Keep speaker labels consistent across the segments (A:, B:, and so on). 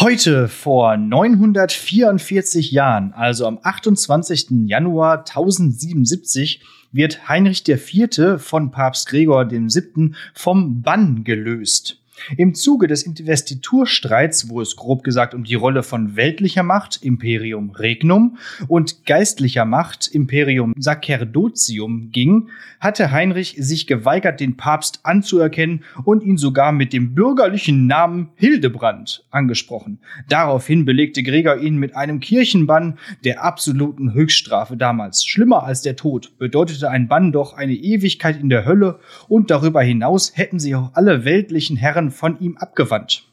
A: Heute vor 944 Jahren, also am 28. Januar 1077, wird Heinrich IV. von Papst Gregor VII. vom Bann gelöst. Im Zuge des Investiturstreits, wo es grob gesagt um die Rolle von weltlicher Macht, Imperium Regnum, und geistlicher Macht, Imperium Sacerdotium ging, hatte Heinrich sich geweigert, den Papst anzuerkennen und ihn sogar mit dem bürgerlichen Namen Hildebrand angesprochen. Daraufhin belegte Gregor ihn mit einem Kirchenbann der absoluten Höchststrafe damals. Schlimmer als der Tod bedeutete ein Bann doch eine Ewigkeit in der Hölle und darüber hinaus hätten sich auch alle weltlichen Herren von ihm abgewandt.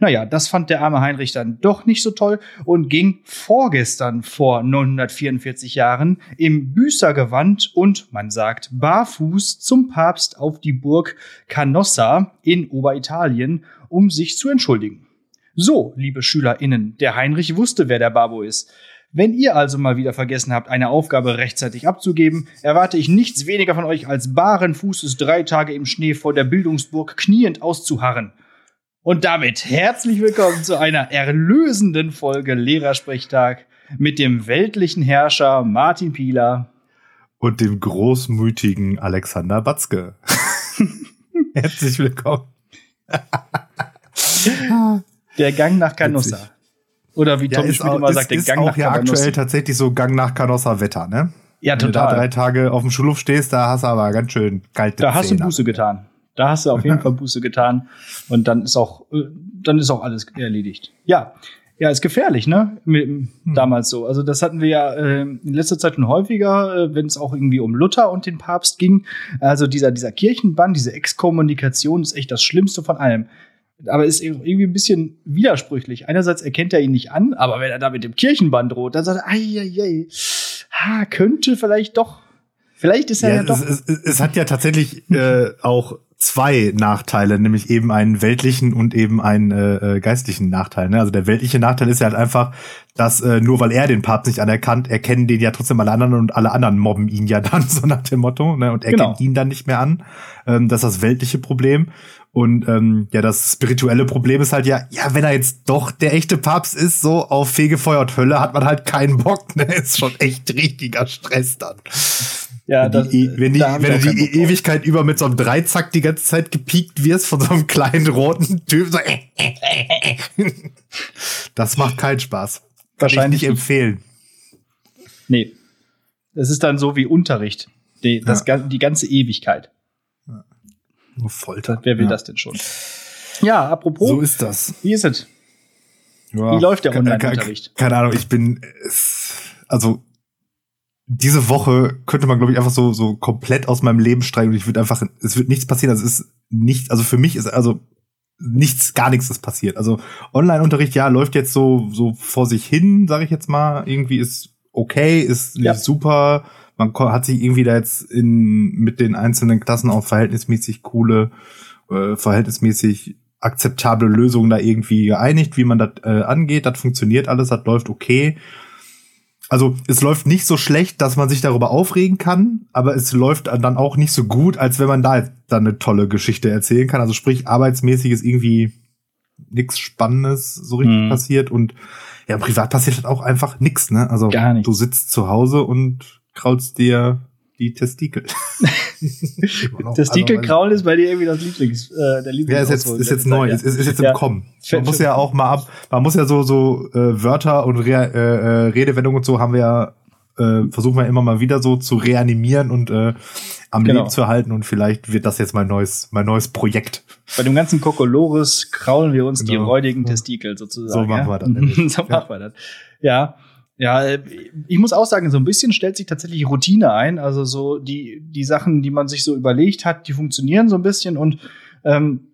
A: Naja, das fand der arme Heinrich dann doch nicht so toll und ging vorgestern vor 944 Jahren im Büßergewand und, man sagt, barfuß zum Papst auf die Burg Canossa in Oberitalien, um sich zu entschuldigen. So, liebe SchülerInnen, der Heinrich wusste, wer der Babo ist. Wenn ihr also mal wieder vergessen habt, eine Aufgabe rechtzeitig abzugeben, erwarte ich nichts weniger von euch, als baren Fußes drei Tage im Schnee vor der Bildungsburg kniend auszuharren. Und damit herzlich willkommen zu einer erlösenden Folge Lehrersprechtag mit dem weltlichen Herrscher Martin Pieler
B: und dem großmütigen Alexander Batzke. herzlich willkommen.
A: Der Gang nach Canossa. Oder wie Tom ja, Schmidt immer sagt,
B: der Gang auch nach ja aktuell tatsächlich so Gang nach Canossa Wetter, ne?
A: Ja, total.
B: Wenn du da drei Tage auf dem Schulhof stehst, da hast du aber ganz schön kalte
A: Da hast Zähne. du Buße getan. Da hast du auf jeden Fall Buße getan. Und dann ist auch, äh, dann ist auch alles erledigt. Ja. Ja, ist gefährlich, ne? Hm. Damals so. Also das hatten wir ja äh, in letzter Zeit schon häufiger, äh, wenn es auch irgendwie um Luther und den Papst ging. Also dieser, dieser Kirchenbann, diese Exkommunikation ist echt das Schlimmste von allem aber ist irgendwie ein bisschen widersprüchlich. Einerseits erkennt er ihn nicht an, aber wenn er da mit dem Kirchenband droht, dann sagt er, ei, ei, ei, ha, könnte vielleicht doch, vielleicht ist er ja, ja doch.
B: Es, es, es, hat ja tatsächlich äh, auch zwei Nachteile, nämlich eben einen weltlichen und eben einen äh, äh, geistlichen Nachteil. Ne? Also der weltliche Nachteil ist ja halt einfach, dass äh, nur weil er den Papst nicht anerkannt, erkennen den ja trotzdem alle anderen und alle anderen mobben ihn ja dann, so nach dem Motto, ne? und erkennen genau. ihn dann nicht mehr an. Ähm, das ist das weltliche Problem. Und ähm, ja, das spirituelle Problem ist halt ja, ja, wenn er jetzt doch der echte Papst ist, so auf fegefeuert Hölle, hat man halt keinen Bock, ne? Ist schon echt richtiger Stress dann. Ja, das, die, wenn, die, da wenn du die Ewigkeit über mit so einem Dreizack die ganze Zeit gepiekt wirst von so einem kleinen roten Typ, so äh, äh, äh, das macht keinen Spaß. Wahrscheinlich empfehlen.
A: Nee. Das ist dann so wie Unterricht. Die, das, ja. die ganze Ewigkeit.
B: Nur Folter.
A: Wer will ja. das denn schon? Ja, apropos.
B: So ist das.
A: Wie ist es? Ja, wie läuft der Online-Unterricht?
B: Keine Ahnung, ich bin, also, diese Woche könnte man, glaube ich, einfach so, so komplett aus meinem Leben streichen und ich würde einfach, es wird nichts passieren. Also, es ist nicht, also für mich ist, also, nichts, gar nichts ist passiert. Also, Online-Unterricht, ja, läuft jetzt so, so vor sich hin, sage ich jetzt mal. Irgendwie ist okay, ist ja. super man hat sich irgendwie da jetzt in, mit den einzelnen Klassen auch verhältnismäßig coole, äh, verhältnismäßig akzeptable Lösungen da irgendwie geeinigt, wie man das äh, angeht. Das funktioniert alles, das läuft okay. Also es läuft nicht so schlecht, dass man sich darüber aufregen kann, aber es läuft dann auch nicht so gut, als wenn man da jetzt dann eine tolle Geschichte erzählen kann. Also sprich, arbeitsmäßig ist irgendwie nichts Spannendes so richtig mhm. passiert und ja, privat passiert halt auch einfach nichts, ne? Also
A: Gar nicht.
B: du sitzt zu Hause und kraulst dir die Testikel.
A: Testikel kraulen ist bei dir irgendwie das Lieblings, äh, der Lieblings
B: Ja, ist jetzt, ist jetzt neu, ist, ist, ist jetzt im ja. Kommen. Man muss ja auch mal ab, man muss ja so, so äh, Wörter und Re äh, äh, Redewendungen und so haben wir ja, äh, versuchen wir immer mal wieder so zu reanimieren und äh, am genau. Leben zu erhalten und vielleicht wird das jetzt mein neues, mein neues Projekt.
A: Bei dem ganzen Kokolores kraulen wir uns genau. die räudigen Testikel sozusagen.
B: So machen wir das.
A: so machen wir das. Ja. Ja, äh, ich muss auch sagen, so ein bisschen stellt sich tatsächlich Routine ein. Also so die, die Sachen, die man sich so überlegt hat, die funktionieren so ein bisschen und ähm,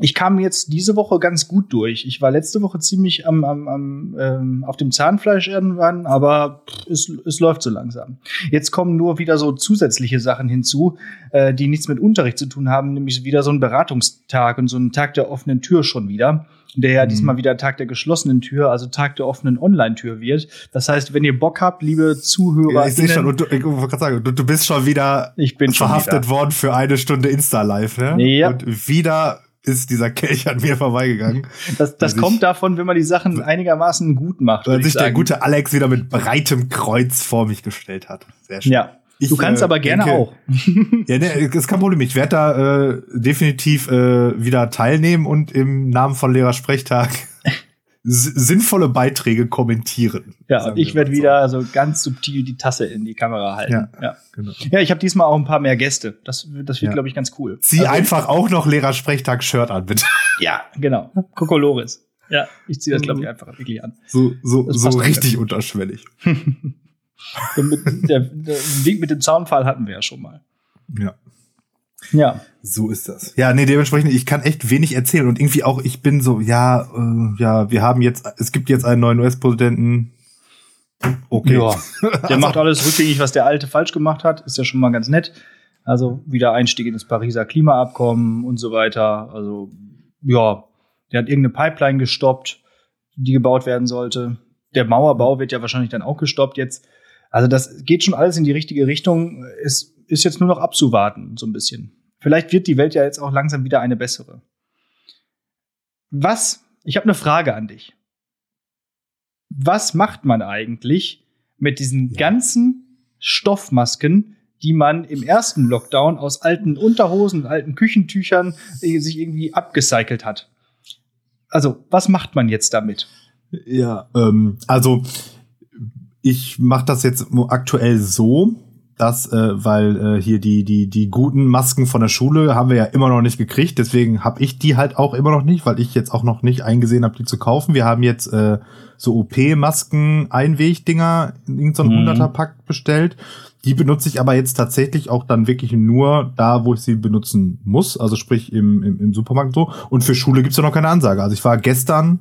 A: ich kam jetzt diese Woche ganz gut durch. Ich war letzte Woche ziemlich am, am, am ähm, auf dem Zahnfleisch irgendwann, aber es, es läuft so langsam. Jetzt kommen nur wieder so zusätzliche Sachen hinzu, äh, die nichts mit Unterricht zu tun haben, nämlich wieder so ein Beratungstag und so ein Tag der offenen Tür schon wieder der ja mhm. diesmal wieder Tag der geschlossenen Tür, also Tag der offenen Online-Tür wird. Das heißt, wenn ihr Bock habt, liebe Zuhörer. Ja,
B: ich sehe schon, und du, ich wollte sagen, du, du bist schon wieder
A: ich bin
B: verhaftet
A: wieder.
B: worden für eine Stunde Insta-Live, ne?
A: Ja.
B: Und wieder ist dieser Kelch an mir vorbeigegangen.
A: Das, das kommt
B: sich-
A: davon, wenn man die Sachen einigermaßen gut macht.
B: Weil
A: ich
B: sich der gute Alex wieder mit breitem Kreuz vor mich gestellt hat. Sehr schön.
A: Ja.
B: Ich,
A: du kannst
B: äh,
A: aber gerne
B: denke-
A: auch.
B: Ja, ne, ist kein Problem. Ich werde da äh, definitiv äh, wieder teilnehmen und im Namen von Lehrersprechtag s- sinnvolle Beiträge kommentieren.
A: Ja, und ich werde wieder so ganz subtil die Tasse in die Kamera halten.
B: Ja.
A: Ja,
B: Genau.
A: ja ich habe diesmal auch ein paar mehr Gäste. Das, das wird,
B: Ja.
A: glaube ich, ganz cool.
B: Zieh
A: Also-
B: einfach auch noch Lehrersprechtag-Shirt an, bitte.
A: Ja, genau. Kokolores. Ja, ich ziehe das, glaube ich, einfach wirklich an.
B: So, so, so richtig
A: ganz
B: unterschwellig.
A: Der, der Weg mit dem Zaunpfahl hatten wir ja schon mal.
B: Ja.
A: Ja.
B: So ist das. Ja, nee, dementsprechend, ich kann echt wenig erzählen und irgendwie auch, ich bin so, ja, äh, ja, wir haben jetzt, es gibt jetzt einen neuen US-Präsidenten. Okay.
A: Ja. Der macht alles rückgängig, was der Alte falsch gemacht hat. Ist ja schon mal ganz nett. Also wieder Einstieg in das Pariser Klimaabkommen und so weiter. Also ja, der hat irgendeine Pipeline gestoppt, die gebaut werden sollte. Der Mauerbau wird ja wahrscheinlich dann auch gestoppt jetzt. Also das geht schon alles in die richtige Richtung. Es ist jetzt nur noch abzuwarten, so ein bisschen. Vielleicht wird die Welt ja jetzt auch langsam wieder eine bessere. Was? Ich habe eine Frage an dich. Was macht man eigentlich mit diesen
B: Ja.
A: ganzen Stoffmasken, die man im ersten Lockdown aus alten Unterhosen, alten Küchentüchern äh, sich irgendwie abgecycelt hat? Also, was macht man jetzt damit?
B: Ja, ähm, also ich mache das jetzt aktuell so, dass, äh, weil äh, hier die, die, die guten Masken von der Schule haben wir ja immer noch nicht gekriegt, deswegen habe ich die halt auch immer noch nicht, weil ich jetzt auch noch nicht eingesehen habe, die zu kaufen. Wir haben jetzt äh, so OP-Masken, Einwegdinger in irgendeinem
A: Mhm.
B: 100er-Pack bestellt. Die benutze ich aber jetzt tatsächlich auch dann wirklich nur da, wo ich sie benutzen muss, also sprich im, im, im Supermarkt so. Und für Schule gibt's ja noch keine Ansage. Also ich war gestern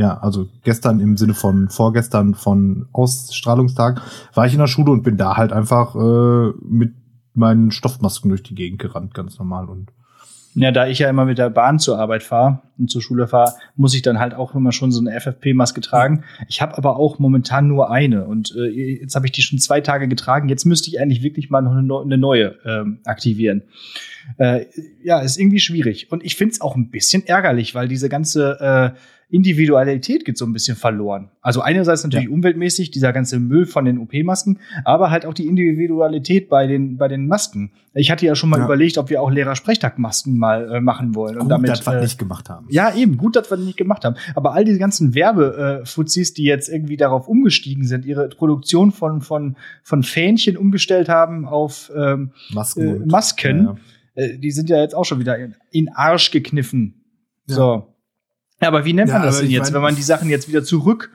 B: ja, also gestern im Sinne von vorgestern von Ausstrahlungstag war ich in der Schule und bin da halt einfach äh, mit meinen Stoffmasken durch die Gegend gerannt, ganz normal und
A: Ja, da ich ja immer mit der Bahn zur Arbeit fahre und zur Schule fahre, muss ich dann halt auch immer schon so eine FFP-Maske tragen. Ich habe aber auch momentan nur eine und äh, jetzt habe ich die schon zwei Tage getragen. Jetzt müsste ich eigentlich wirklich mal noch eine, neu- eine neue ähm, aktivieren. Äh, ja, ist irgendwie schwierig. Und ich finde es auch ein bisschen ärgerlich, weil diese ganze äh, Individualität geht so ein bisschen verloren. Also einerseits natürlich umweltmäßig, dieser ganze Müll von den OP-Masken, aber halt auch die Individualität bei den, bei den Masken. Ich hatte ja schon mal
B: Ja.
A: überlegt, ob wir auch Lehrersprechtagmasken mal äh, machen wollen. Und
B: gut,
A: damit,
B: dass wir
A: äh,
B: nicht gemacht haben.
A: ja, eben, gut, dass wir nicht gemacht haben. Aber all diese ganzen Werbefuzis, die jetzt irgendwie darauf umgestiegen sind, ihre Produktion von, von, von Fähnchen umgestellt haben auf ähm,
B: Masken.
A: äh,
B: und-
A: Masken,
B: Ja, ja.
A: äh, die sind ja jetzt auch schon wieder in, in Arsch gekniffen.
B: Ja.
A: So. Ja, aber wie nennt
B: Ja,
A: man das
B: aber
A: denn
B: ich
A: jetzt,
B: mein-
A: wenn man die Sachen jetzt wieder zurück,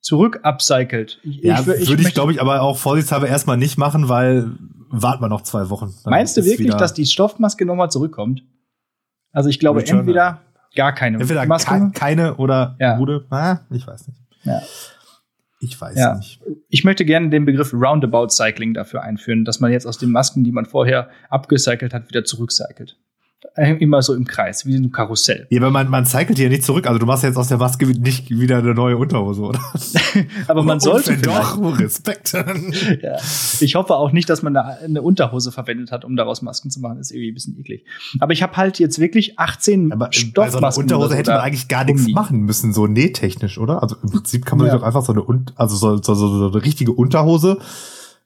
A: zurück upcycelt? Ich,
B: Ja,
A: wür-
B: würde ich, glaube ich, aber auch vorsichtshalber erstmal nicht machen, weil warten wir noch zwei Wochen.
A: Meinst du wirklich, dass die Stoffmaske nochmal zurückkommt? Also ich glaube,
B: Return.
A: entweder gar keine
B: entweder
A: Maske.
B: ke keine oder
A: Ja.
B: gute? Ah, ich weiß nicht.
A: Ja.
B: Ich weiß
A: Ja.
B: nicht.
A: Ich möchte gerne den Begriff Roundabout Cycling dafür einführen, dass man jetzt aus den Masken, die man vorher abgecycelt hat, wieder zurückcycelt. Äh, Immer so im Kreis, wie ein Karussell.
B: Ja, aber man, man cycelt hier nicht zurück. Also du machst jetzt aus der Maske nicht wieder eine neue Unterhose, oder?
A: Aber man
B: Und
A: sollte vielleicht.
B: doch, Respekt.
A: Ja. Ich hoffe auch nicht, dass man eine, eine Unterhose verwendet hat, um daraus Masken zu machen. Das ist irgendwie ein bisschen eklig. Aber ich habe halt jetzt wirklich 18
B: Aber bei so einer
A: Stoffmasken.
B: Unterhose hätte man eigentlich gar nichts machen müssen, so nähtechnisch, oder? Also im Prinzip kann man
A: Ja.
B: sich doch einfach so eine, also so, so, so, so eine richtige Unterhose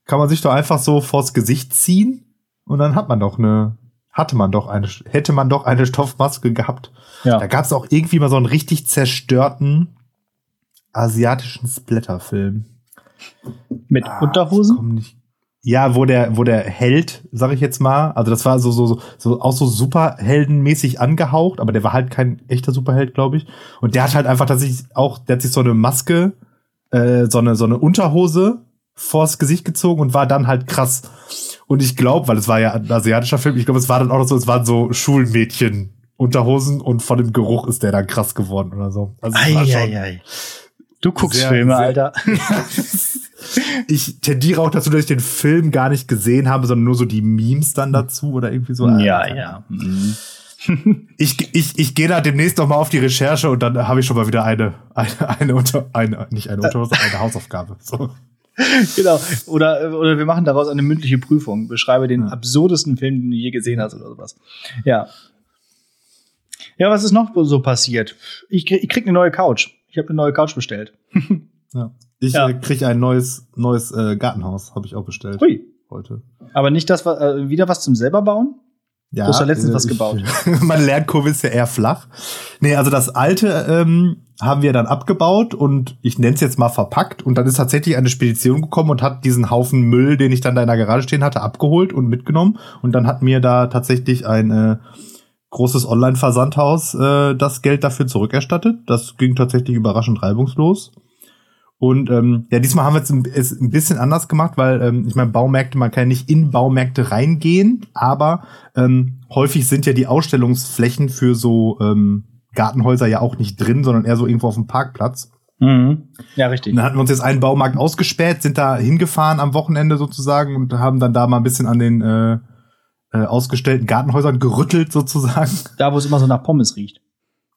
B: kann man sich doch einfach so vors Gesicht ziehen und dann hat man doch eine, hatte man doch eine, hätte man doch eine Stoffmaske gehabt.
A: Ja.
B: Da gab es auch irgendwie mal so einen richtig zerstörten asiatischen Splatterfilm.
A: Mit
B: Ah,
A: Unterhosen?
B: ich. Ja, wo der, wo der Held, sag ich jetzt mal, also das war so, so, so, so auch so superheldenmäßig angehaucht, aber der war halt kein echter Superheld, glaube ich. Und der hat halt einfach tatsächlich auch, der hat sich so eine Maske, äh, so eine, so eine Unterhose vors Gesicht gezogen und war dann halt krass. Und ich glaube, weil es war ja ein asiatischer Film, ich glaube, es war dann auch noch so, es waren so Schulmädchen Unterhosen und von dem Geruch ist der dann krass geworden oder so. Also war schon-
A: Eieiei. Du guckst
B: Sehr,
A: Filme,
B: sehr-
A: Alter.
B: ich tendiere auch dazu, dass ich den Film gar nicht gesehen habe, sondern nur so die Memes dann dazu oder irgendwie so.
A: ja, ja. Mhm.
B: Ich, ich, ich gehe da demnächst noch mal auf die Recherche und dann habe ich schon mal wieder eine, eine, eine, unter, eine nicht eine Unterhose, eine Hausaufgabe. So.
A: Genau. Oder, oder wir machen daraus eine mündliche Prüfung. Beschreibe den absurdesten Film, den du je gesehen hast oder sowas. Ja. Ja, was ist noch so passiert? Ich, krieg- ich krieg eine neue Couch. Ich habe eine neue Couch bestellt.
B: Ja. Ich
A: Ja.
B: äh, kriege ein neues, neues äh, Gartenhaus, habe ich auch bestellt
A: Hui.
B: heute.
A: Aber nicht das, äh, wieder was zum selber bauen?
B: Ja,
A: Du hast ja letztens was
B: ich-
A: gebaut.
B: Meine Lernkurve ist ja eher flach. Nee, also das alte ähm, haben wir dann abgebaut und ich nenne es jetzt mal verpackt. Und dann ist tatsächlich eine Spedition gekommen und hat diesen Haufen Müll, den ich dann da in der Garage stehen hatte, abgeholt und mitgenommen. Und dann hat mir da tatsächlich ein äh, großes Online-Versandhaus äh, das Geld dafür zurückerstattet. Das ging tatsächlich überraschend reibungslos. Und ähm, ja, diesmal haben wir es ein, es ein bisschen anders gemacht, weil ähm, ich meine, Baumärkte, man kann ja nicht in Baumärkte reingehen, aber ähm, häufig sind ja die Ausstellungsflächen für so ähm, Gartenhäuser ja auch nicht drin, sondern eher so irgendwo auf dem Parkplatz.
A: Mhm. Ja, richtig.
B: Und dann hatten wir uns jetzt einen Baumarkt ausgespäht, sind da hingefahren am Wochenende sozusagen und haben dann da mal ein bisschen an den äh, äh, ausgestellten Gartenhäusern gerüttelt sozusagen.
A: Da, wo es immer so nach Pommes riecht.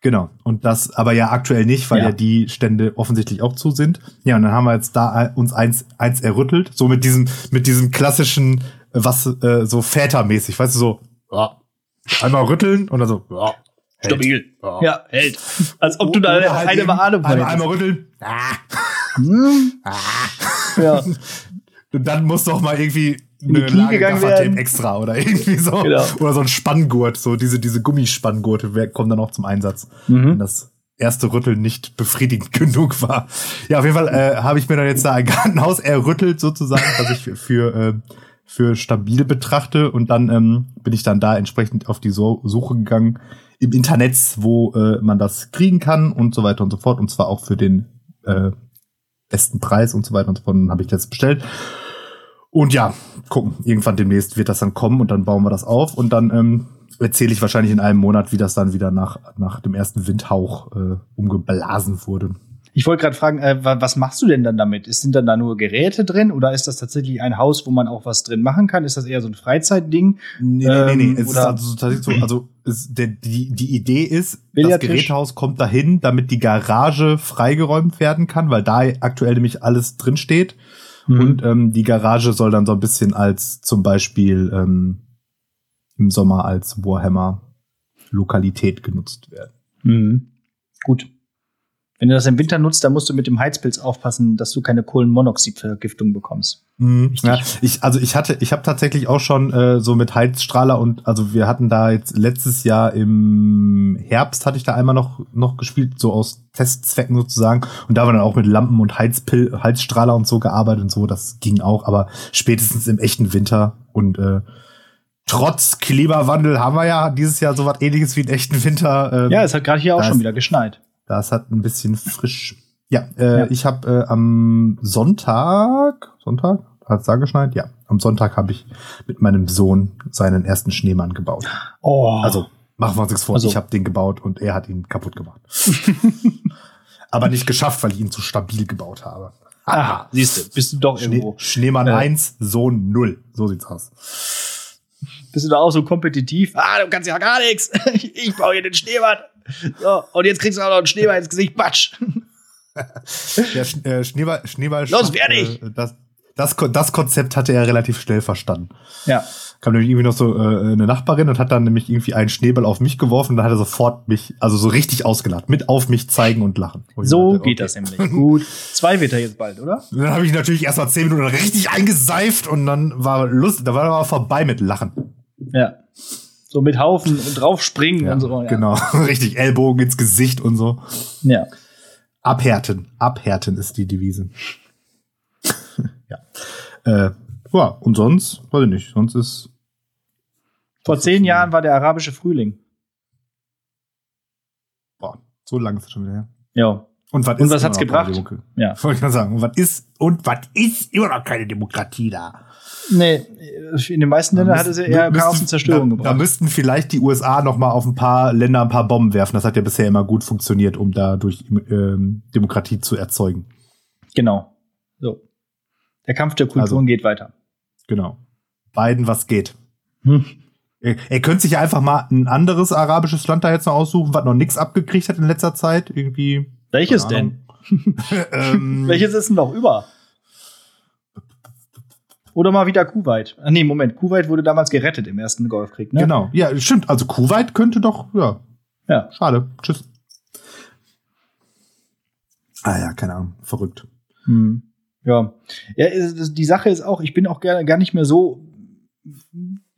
B: Genau. Und das aber ja aktuell nicht, weil
A: Ja.
B: ja, die Stände offensichtlich auch zu sind. Ja, und dann haben wir jetzt da uns eins, eins errüttelt. So mit diesem, mit diesem klassischen, äh, was äh, so vätermäßig, weißt du, so ja, einmal rütteln und dann so, ja, hält.
A: Stabil.
B: Ja.
A: Ja, hält. Als ob du da
B: Oder halt
A: eine Ahnung von
B: einmal,
A: hättest.
B: einmal rütteln. Ah,
A: Hm?
B: ah.
A: Ja.
B: Und dann muss doch mal irgendwie
A: In die Knie gegangen werden.
B: extra oder irgendwie so.
A: Genau.
B: Oder so ein Spanngurt, so diese, diese Gummispanngurte wer- kommen dann auch zum Einsatz. wenn
A: Mhm.
B: das erste Rütteln nicht befriedigend genug war. Ja, auf jeden Fall äh, habe ich mir dann jetzt da ein Gartenhaus errüttelt sozusagen, was ich für für, äh, für stabil betrachte und dann ähm, bin ich dann da entsprechend auf die so Suche gegangen im Internet, wo äh, man das kriegen kann und so weiter und so fort und zwar auch für den äh, besten Preis und so weiter und so fort. Dann habe ich das bestellt. Und ja, gucken, irgendwann demnächst wird das dann kommen und dann bauen wir das auf und dann ähm, erzähle ich wahrscheinlich in einem Monat, wie das dann wieder nach, nach dem ersten Windhauch äh, umgeblasen wurde.
A: Ich wollte gerade fragen, äh, wa- was machst du denn dann damit? Ist sind dann da nur Geräte drin oder ist das tatsächlich ein Haus, wo man auch was drin machen kann? Ist das eher so ein Freizeitding?
B: Nee,
A: Ähm,
B: nee, nee, Es ist also tatsächlich so, also es, der, die, die Idee ist, das? Gerätehaus kommt dahin, damit die Garage freigeräumt werden kann, weil da aktuell nämlich alles drin steht.
A: Mhm.
B: Und ähm, die Garage soll dann so ein bisschen als zum Beispiel ähm, im Sommer als Warhammer-Lokalität genutzt werden.
A: Mhm. Gut. Wenn du das im Winter nutzt, dann musst du mit dem Heizpilz aufpassen, dass du keine Kohlenmonoxidvergiftung bekommst.
B: Mhm, ja, ich, also ich hatte, ich habe tatsächlich auch schon äh, so mit Heizstrahler und also wir hatten da jetzt letztes Jahr im Herbst hatte ich da einmal noch noch gespielt, so aus Testzwecken sozusagen und da war dann auch mit Lampen und Heizpil Heizstrahler und so gearbeitet und so, das ging auch, aber spätestens im echten Winter und äh, trotz Klimawandel haben wir ja dieses Jahr so was ähnliches wie einen echten Winter. ähm,
A: Ja, es hat gerade hier auch schon wieder geschneit.
B: Das hat ein bisschen frisch. Ja, äh,
A: Ja.
B: ich habe äh, am Sonntag, Sonntag, hat es da geschneit? Ja, am Sonntag habe ich mit meinem Sohn seinen ersten Schneemann gebaut.
A: Oh.
B: Also machen wir uns nichts vor,
A: Also-
B: ich habe den gebaut und er hat ihn kaputt gemacht. Aber nicht geschafft, weil ich ihn zu stabil gebaut habe.
A: Aha, siehst du, bist du doch
B: Schnee,
A: irgendwo.
B: Schneemann
A: Äh.
B: 1, Sohn 0. So sieht's aus.
A: Bist du da auch so kompetitiv? Ah, du kannst ja gar nichts. Ich, ich baue hier den Schneemann. So, und jetzt kriegst du auch noch einen Schneemann ins Gesicht. Batsch.
B: Der Sch äh, Schneeball, Schneeball
A: Los, fertig!
B: Äh, das, das, das Konzept hatte er relativ schnell verstanden.
A: Ja.
B: kam nämlich irgendwie noch so äh, eine Nachbarin und hat dann nämlich irgendwie einen Schneeball auf mich geworfen und dann hat er sofort mich, also so richtig ausgelacht, mit auf mich zeigen und lachen. Ich
A: So
B: dachte,
A: geht
B: okay.
A: das nämlich. Gut. Zwei wird er jetzt bald, oder?
B: Und dann habe ich natürlich erst mal zehn Minuten richtig eingeseift und dann war Lust, da war aber vorbei mit Lachen.
A: Ja. So mit Haufen und draufspringen und so. Ja.
B: Genau, richtig Ellbogen ins Gesicht und so.
A: Ja.
B: Abhärten, abhärten ist die Devise. ja. Äh, ja, und sonst, weiß ich nicht, sonst ist
A: Vor zehn Jahren war der arabische Frühling.
B: boah, so lange ist es schon wieder her.
A: Ja.
B: Und was,
A: Und
B: ist
A: was hat's gebracht? Ja.
B: Wollte ich mal sagen. Und was ist, und was ist immer noch keine Demokratie da?
A: Nee, in den meisten Ländern hatte sie eher
B: müssten-
A: Chaos und Zerstörung
B: da, Da
A: gebracht.
B: müssten vielleicht die USA noch mal auf ein paar Länder ein paar Bomben werfen. Das hat ja bisher immer gut funktioniert, um dadurch ähm, Demokratie zu erzeugen.
A: Genau. So. Der Kampf der Kulturen
B: Also-
A: geht weiter.
B: Genau. Biden, was geht?
A: Hm.
B: Er, er könnte sich ja einfach mal ein anderes arabisches Land da jetzt noch aussuchen, was noch nichts abgekriegt hat in letzter Zeit. Irgendwie.
A: Welches denn?
B: ähm,
A: Welches ist denn noch über? Oder mal wieder Kuwait. Ah, nee, Moment. Kuwait wurde damals gerettet im ersten Golfkrieg, ne?
B: Genau. Ja, stimmt. Also Kuwait könnte doch, ja. Ja. Schade. Tschüss. Ah ja, keine Ahnung. Verrückt.
A: Hm. Ja. ja, die Sache ist auch, ich bin auch gar, gar nicht mehr so,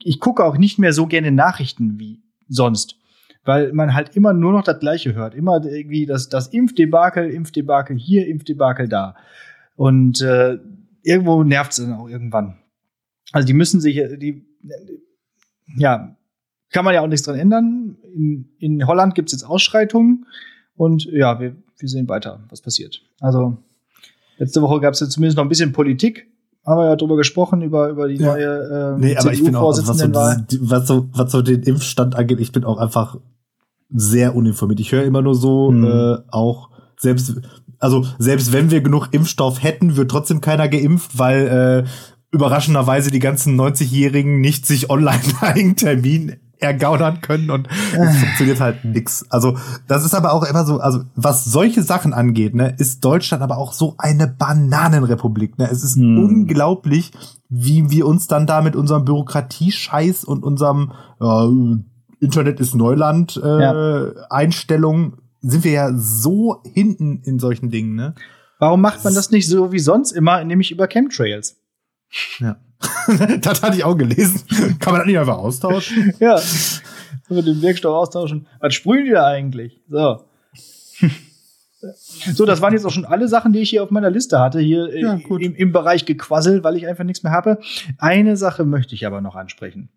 A: ich gucke auch nicht mehr so gerne Nachrichten wie sonst weil man halt immer nur noch das Gleiche hört. Immer irgendwie das, das Impfdebakel, Impfdebakel hier, Impfdebakel da. Und äh, irgendwo nervt es dann auch irgendwann. Also die müssen sich, die, ja, kann man ja auch nichts dran ändern. In, in Holland gibt es jetzt Ausschreitungen und ja, wir, wir sehen weiter, was passiert. Also letzte Woche gab es ja zumindest noch ein bisschen Politik haben wir ja drüber gesprochen, über, über die ja. neue
B: äh, nee, aber ich bin auch, was so, was, so, was so den Impfstand angeht, ich bin auch einfach sehr uninformiert. Ich höre immer nur so, mhm. äh, auch selbst, also selbst wenn wir genug Impfstoff hätten, wird trotzdem keiner geimpft, weil äh, überraschenderweise die ganzen 90-Jährigen nicht sich online einen Termin ergaunern können und es funktioniert halt nix. Also, das ist aber auch immer so, also was solche Sachen angeht, ne, ist Deutschland aber auch so eine Bananenrepublik, ne? Es ist hm. unglaublich, wie wir uns dann da mit unserem Bürokratiescheiß und unserem äh, Internet ist Neuland äh, ja. Einstellung sind wir ja so hinten in solchen Dingen, ne?
A: Warum macht man das nicht so wie sonst immer, nämlich über Chemtrails?
B: Ja. das hatte ich auch gelesen. Kann man das nicht einfach austauschen?
A: ja. Mit dem Wirkstoff austauschen. Was sprühen die da eigentlich? So. So, das waren jetzt auch schon alle Sachen, die ich hier auf meiner Liste hatte, hier ja, im, im Bereich Gequassel, weil ich einfach nichts mehr habe. Eine Sache möchte ich aber noch ansprechen.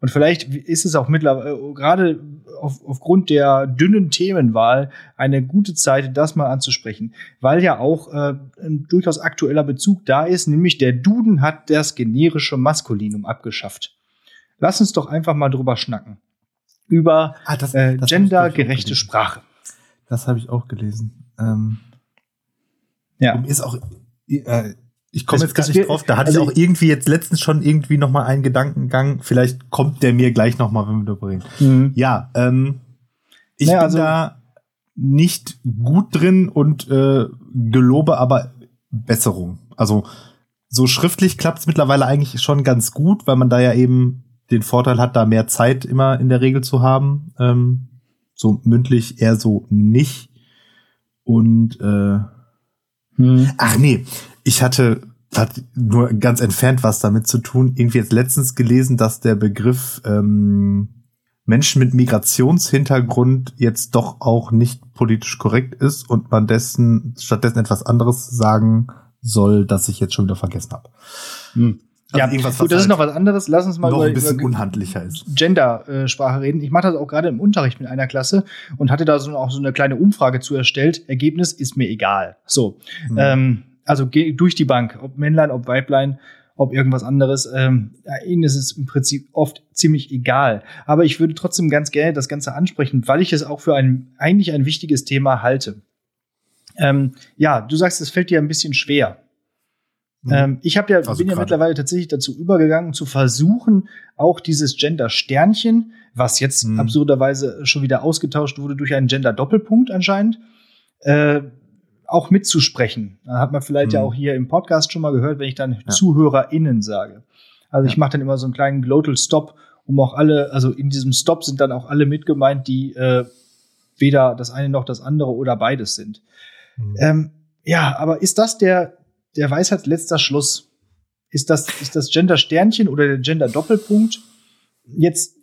A: Und vielleicht ist es auch mittlerweile, äh, gerade auf, aufgrund der dünnen Themenwahl, eine gute Zeit, das mal anzusprechen, weil ja auch äh, ein durchaus aktueller Bezug da ist, nämlich der Duden hat das generische Maskulinum abgeschafft. Lass uns doch einfach mal drüber schnacken. Über ah, das, äh, gendergerechte Sprache.
B: Das habe ich auch gelesen. Ähm, ja. Ist auch, äh, ich komme jetzt gar nicht drauf. Da hatte also ich auch irgendwie jetzt letztens schon irgendwie noch mal einen Gedankengang. Vielleicht kommt der mir gleich noch mal, wenn wir darüber reden. Mhm. Ja, ähm, ich naja, bin also, da nicht gut drin und äh, gelobe aber Besserung. Also so schriftlich klappt es mittlerweile eigentlich schon ganz gut, weil man da ja eben den Vorteil hat, da mehr Zeit immer in der Regel zu haben. Ähm, so mündlich eher so nicht. Und äh, hm. ach nee, ich hatte hat nur ganz entfernt was damit zu tun. Irgendwie jetzt letztens gelesen, dass der Begriff ähm, Menschen mit Migrationshintergrund jetzt doch auch nicht politisch korrekt ist und man dessen stattdessen etwas anderes sagen soll, das ich jetzt schon wieder vergessen habe.
A: Hm. Also ja, irgendwas, gut, das halt ist noch was anderes. Lass uns mal
B: noch über, ein bisschen über unhandlicher ist.
A: Gender-Sprache reden. Ich mache das auch gerade im Unterricht mit einer Klasse und hatte da so auch so eine kleine Umfrage zu erstellt. Ergebnis ist mir egal. So. Hm. Ähm, also durch die Bank, ob Männlein, ob Weiblein, ob irgendwas anderes. Ähm, ihnen ist es im Prinzip oft ziemlich egal. Aber ich würde trotzdem ganz gerne das Ganze ansprechen, weil ich es auch für ein eigentlich ein wichtiges Thema halte. Ähm, ja, du sagst, es fällt dir ein bisschen schwer. Mhm. Ähm, ich habe ja, also bin ja mittlerweile tatsächlich dazu übergegangen, zu versuchen, auch dieses Gender-Sternchen, was jetzt mhm. absurderweise schon wieder ausgetauscht wurde durch einen Gender-Doppelpunkt anscheinend, äh, auch mitzusprechen. Da hat man vielleicht mhm. ja auch hier im Podcast schon mal gehört, wenn ich dann ja. ZuhörerInnen sage. Also ich mache dann immer so einen kleinen Glottal Stop, um auch alle, also in diesem Stop sind dann auch alle mitgemeint, die äh, weder das eine noch das andere oder beides sind. Mhm. Ähm, ja, aber ist das der, der Weisheit letzter Schluss? Ist das, ist das Gender Sternchen oder der Gender Doppelpunkt jetzt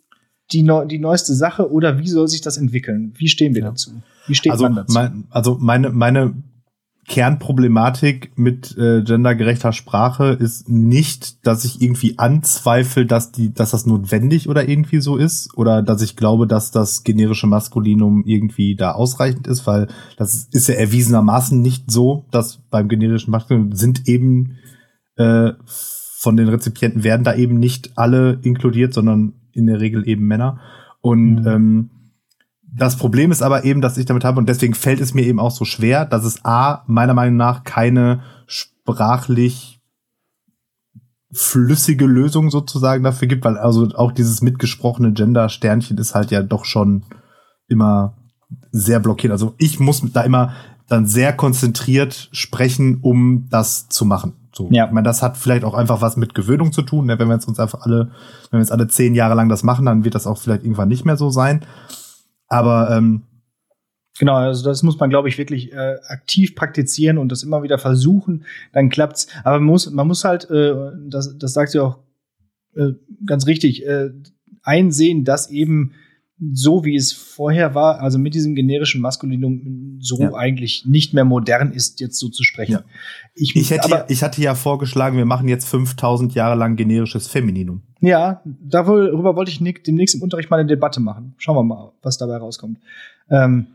A: die, die neueste Sache oder wie soll sich das entwickeln? Wie stehen wir ja. dazu? Wie steht
B: also,
A: man dazu?
B: Mein, also meine, meine Kernproblematik mit äh, gendergerechter Sprache ist nicht, dass ich irgendwie anzweifle, dass die, dass das notwendig oder irgendwie so ist, oder dass ich glaube, dass das generische Maskulinum irgendwie da ausreichend ist, weil das ist ja erwiesenermaßen nicht so, dass beim generischen Maskulinum sind eben äh, von den Rezipienten werden da eben nicht alle inkludiert, sondern in der Regel eben Männer. Und mhm. ähm, das Problem ist aber eben, dass ich damit habe, und deswegen fällt es mir eben auch so schwer, dass es A, meiner Meinung nach keine sprachlich flüssige Lösung sozusagen dafür gibt, weil also auch dieses mitgesprochene Gender-Sternchen ist halt ja doch schon immer sehr blockiert. Also ich muss da immer dann sehr konzentriert sprechen, um das zu machen. So. Ja. Ich meine, das hat vielleicht auch einfach was mit Gewöhnung zu tun. Ne? Wenn wir jetzt uns einfach alle, wenn wir jetzt alle zehn Jahre lang das machen, dann wird das auch vielleicht irgendwann nicht mehr so sein. Aber ähm,
A: Genau, also das muss man, glaube ich, wirklich äh, aktiv praktizieren und das immer wieder versuchen, dann klappt's. Aber man muss, man muss halt, äh, das, das sagt sie auch äh, ganz richtig, äh, einsehen, dass eben so wie es vorher war, also mit diesem generischen Maskulinum so ja. eigentlich nicht mehr modern ist, jetzt so zu sprechen. Ja.
B: Ich, ich, hätte aber, ja, ich hatte ja vorgeschlagen, wir machen jetzt 5000 Jahre lang generisches Femininum.
A: Ja, darüber wollte ich demnächst im Unterricht mal eine Debatte machen. Schauen wir mal, was dabei rauskommt. Ähm,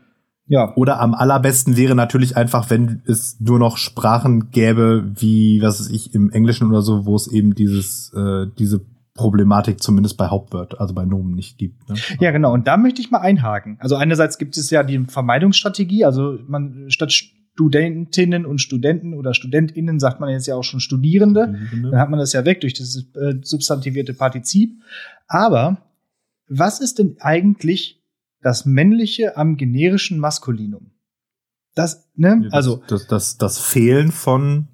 B: ja. Oder am allerbesten wäre natürlich einfach, wenn es nur noch Sprachen gäbe, wie, was weiß ich, im Englischen oder so, wo es eben dieses, äh, diese Problematik zumindest bei Hauptwörtern, also bei Nomen nicht gibt. Ne?
A: Ja, genau. Und da möchte ich mal einhaken. Also einerseits gibt es ja die Vermeidungsstrategie, also man statt Studentinnen und Studenten oder Studentinnen sagt man jetzt ja auch schon Studierende. Studierende. Dann hat man das ja weg durch das äh, substantivierte Partizip. Aber was ist denn eigentlich das männliche am generischen Maskulinum? Das, ne?
B: Ja, das, also das, das, das Fehlen von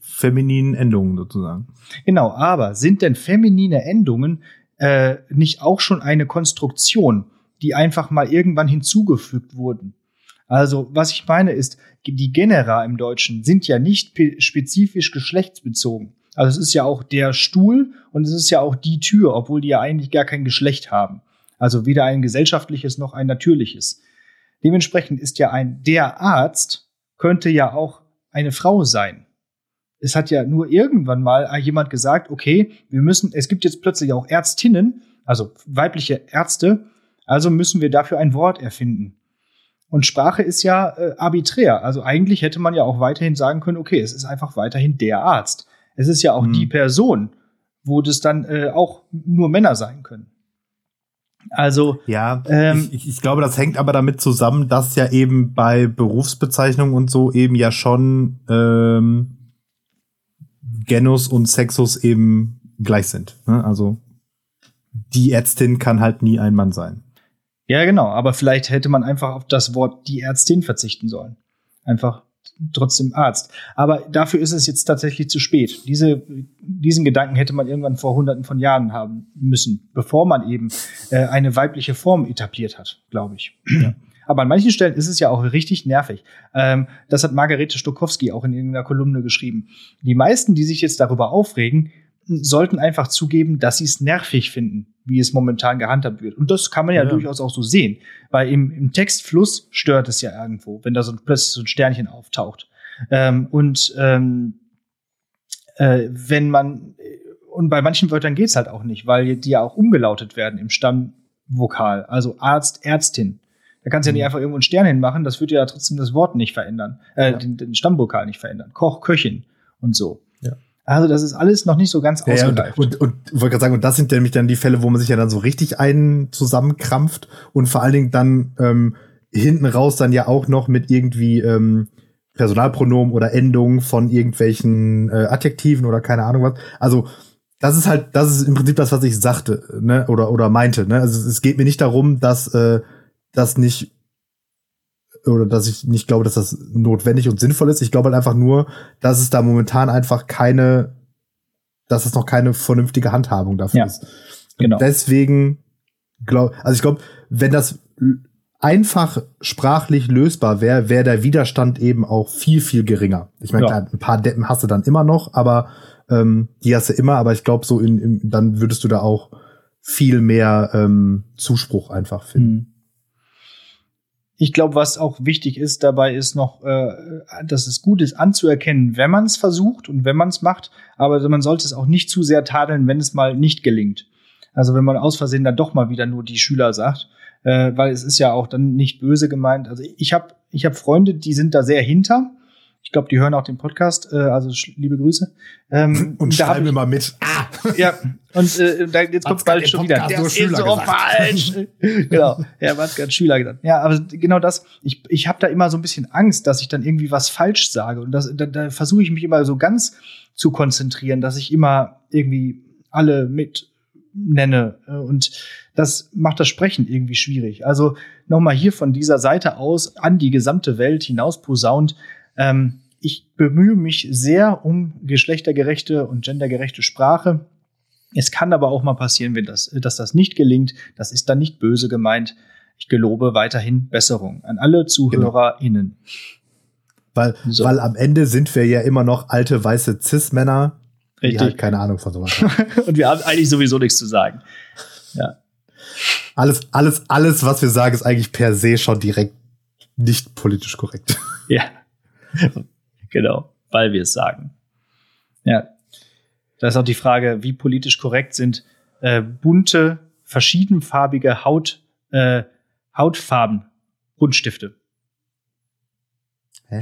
B: femininen Endungen sozusagen.
A: Genau, aber sind denn feminine Endungen äh, nicht auch schon eine Konstruktion, die einfach mal irgendwann hinzugefügt wurden? Also, was ich meine ist, die Genera im Deutschen sind ja nicht spezifisch geschlechtsbezogen. Also es ist ja auch der Stuhl und es ist ja auch die Tür, obwohl die ja eigentlich gar kein Geschlecht haben. Also weder ein gesellschaftliches noch ein natürliches. Dementsprechend ist ja ein der Arzt könnte ja auch eine Frau sein es hat ja nur irgendwann mal jemand gesagt, okay, wir müssen, es gibt jetzt plötzlich auch Ärztinnen, also weibliche Ärzte, also müssen wir dafür ein Wort erfinden. Und Sprache ist ja äh, arbiträr. Also eigentlich hätte man ja auch weiterhin sagen können, okay, es ist einfach weiterhin der Arzt. Es ist ja auch hm. die Person, wo das dann äh, auch nur Männer sein können. Also
B: ja, ähm, ich, ich, glaube, das hängt aber damit zusammen, dass ja eben bei Berufsbezeichnungen und so eben ja schon ähm, Genus und Sexus eben gleich sind. Ne? Also die Ärztin kann halt nie ein Mann sein.
A: Ja, genau, aber vielleicht hätte man einfach auf das Wort die Ärztin verzichten sollen. Einfach trotzdem Arzt. Aber dafür ist es jetzt tatsächlich zu spät. Diese, diesen Gedanken hätte man irgendwann vor hunderten von Jahren haben müssen, bevor man eben äh, eine weibliche Form etabliert hat, glaube ich. Ja. Aber an manchen Stellen ist es ja auch richtig nervig. Ähm, das hat Margarete Stokowski auch in irgendeiner Kolumne geschrieben. Die meisten, die sich jetzt darüber aufregen, sollten einfach zugeben, dass sie es nervig finden, wie es momentan gehandhabt wird. Und das kann man ja, ja. durchaus auch so sehen, weil im, im, Textfluss stört es ja irgendwo, wenn da so plötzlich so ein Sternchen auftaucht. Ähm, und ähm, äh, wenn man und bei manchen Wörtern geht's halt auch nicht, weil die ja auch umgelautet werden im Stammvokal. Also Arzt, Ärztin. Da kannst du ja nicht mhm. einfach irgendwo einen Stern hinmachen, das würde ja trotzdem das Wort nicht verändern, äh, ja. den, den Stammvokal nicht verändern. Koch, Köchin und so. Also das ist alles noch nicht so ganz
B: ja, ausgereift. und, und, und wollte gerade sagen, und das sind nämlich dann die Fälle, wo man sich ja dann so richtig einen zusammenkrampft und vor allen Dingen dann ähm, hinten raus dann ja auch noch mit irgendwie ähm, Personalpronomen oder Endungen von irgendwelchen äh, Adjektiven oder keine Ahnung was. Also das ist halt, das ist im Prinzip das, was ich sagte, ne, oder oder meinte. Ne? Also es geht mir nicht darum, dass äh, das nicht oder dass ich nicht glaube, dass das notwendig und sinnvoll ist. Ich glaube halt einfach nur, dass es da momentan einfach keine, dass es noch keine vernünftige Handhabung dafür ja, ist. Genau. deswegen glaube, also ich glaube, wenn das einfach sprachlich lösbar wäre, wäre der Widerstand eben auch viel, viel geringer. Ich meine, ja. ein paar Deppen hast du dann immer noch, aber ähm, die hast du immer, aber ich glaube, so in, in, dann würdest du da auch viel mehr ähm, Zuspruch einfach finden. Mhm.
A: Ich glaube, was auch wichtig ist dabei, ist noch, äh, dass es gut ist anzuerkennen, wenn man es versucht und wenn man es macht, aber man sollte es auch nicht zu sehr tadeln, wenn es mal nicht gelingt. Also wenn man aus Versehen dann doch mal wieder nur die Schüler sagt, äh, weil es ist ja auch dann nicht böse gemeint. Also ich habe ich hab Freunde, die sind da sehr hinter ich glaube, die hören auch den Podcast, äh, also liebe Grüße.
B: Ähm, und schreiben mir mal mit.
A: Ah. Ja, und äh, da, jetzt kommt bald schon wieder.
B: Der ist so falsch.
A: genau, ja, was ganz Schüler gesagt. Ja, aber genau das, ich, ich habe da immer so ein bisschen Angst, dass ich dann irgendwie was falsch sage. Und das, da, da versuche ich mich immer so ganz zu konzentrieren, dass ich immer irgendwie alle mit nenne. Und das macht das Sprechen irgendwie schwierig. Also nochmal hier von dieser Seite aus an die gesamte Welt hinaus posaunt. Ähm, ich bemühe mich sehr um geschlechtergerechte und gendergerechte Sprache. Es kann aber auch mal passieren, wenn das, dass das nicht gelingt. Das ist dann nicht böse gemeint. Ich gelobe weiterhin Besserung an alle ZuhörerInnen.
B: Weil,
A: So.
B: weil am Ende sind wir ja immer noch alte weiße Cis-Männer, die
A: Richtig.
B: halt keine Ahnung von sowas haben.
A: Und wir haben eigentlich sowieso nichts zu sagen. Ja.
B: alles, alles, alles, was wir sagen, ist eigentlich per se schon direkt nicht politisch korrekt.
A: Ja. genau, weil wir es sagen. Ja. Da ist auch die Frage, wie politisch korrekt sind äh, bunte, verschiedenfarbige Haut, äh, Hautfarben, Buntstifte.
B: Hä?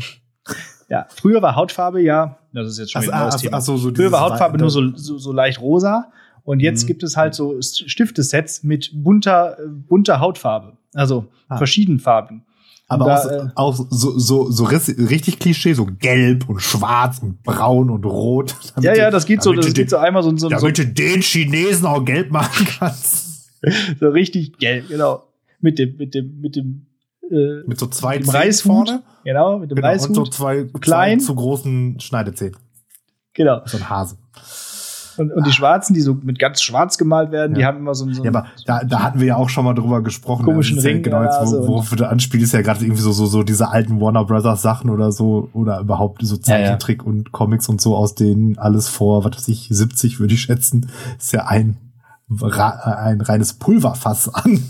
A: Ja, früher war Hautfarbe ja, das ist jetzt schon
B: Ach,
A: wieder ein neues
B: ach,
A: Thema.
B: ach so, so
A: früher war Hautfarbe nur so, so, so leicht rosa und jetzt
B: Mhm.
A: gibt es halt so St- Stiftesets mit bunter, äh, bunter Hautfarbe. Also
B: Ah.
A: verschiedenfarben.
B: Aber
A: Da,
B: auch,
A: äh,
B: auch so, so, so richtig Klischee, so gelb und schwarz und braun und rot.
A: Ja, ja, das geht so, das geht so einmal so, so, so,
B: Damit du den Chinesen auch gelb machen kannst.
A: so richtig gelb, genau. Mit dem, mit dem, mit dem, äh,
B: Mit so zwei
A: mit dem Reishut.
B: vorne.
A: Genau, mit dem
B: Genau, und so
A: Reishut.
B: zwei,
A: klein.
B: zwei zu großen Schneidezähnen.
A: Genau.
B: So ein Hase.
A: Und, und die Schwarzen, die so mit ganz schwarz gemalt werden, die
B: Ja.
A: haben immer so, ein- so
B: Ja,
A: ein-
B: aber da, da hatten wir ja auch schon mal drüber gesprochen.
A: Komischen
B: Das ja
A: Ring
B: Genau, jetzt, wo, worauf du anspielst, ist ja gerade irgendwie so, so, so diese alten Warner Brothers Sachen oder so, oder überhaupt so
A: Ja, ja.
B: Zeichentrick und Comics und so, aus denen alles vor, was weiß ich, 70 würde ich schätzen, ist ja ein, ein reines Pulverfass an.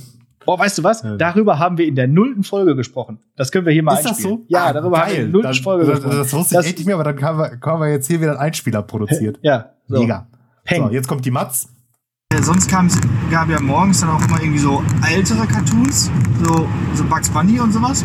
A: Oh, weißt du was?
B: Ja.
A: Darüber haben wir in der nullten Folge gesprochen. Das können wir hier mal
B: ist das
A: einspielen.
B: so?
A: Ja,
B: Ah,
A: darüber haben wir in der nullten Folge
B: das,
A: gesprochen.
B: das wusste
A: Das-
B: ich echt nicht mehr, aber dann haben wir, haben wir jetzt hier wieder einen Einspieler produziert.
A: Ja, so.
B: Mega.
A: Peng.
B: So, jetzt kommt die Matz.
C: Sonst kam's, gab ja morgens dann auch immer irgendwie so ältere Cartoons, so, so Bugs Bunny und sowas.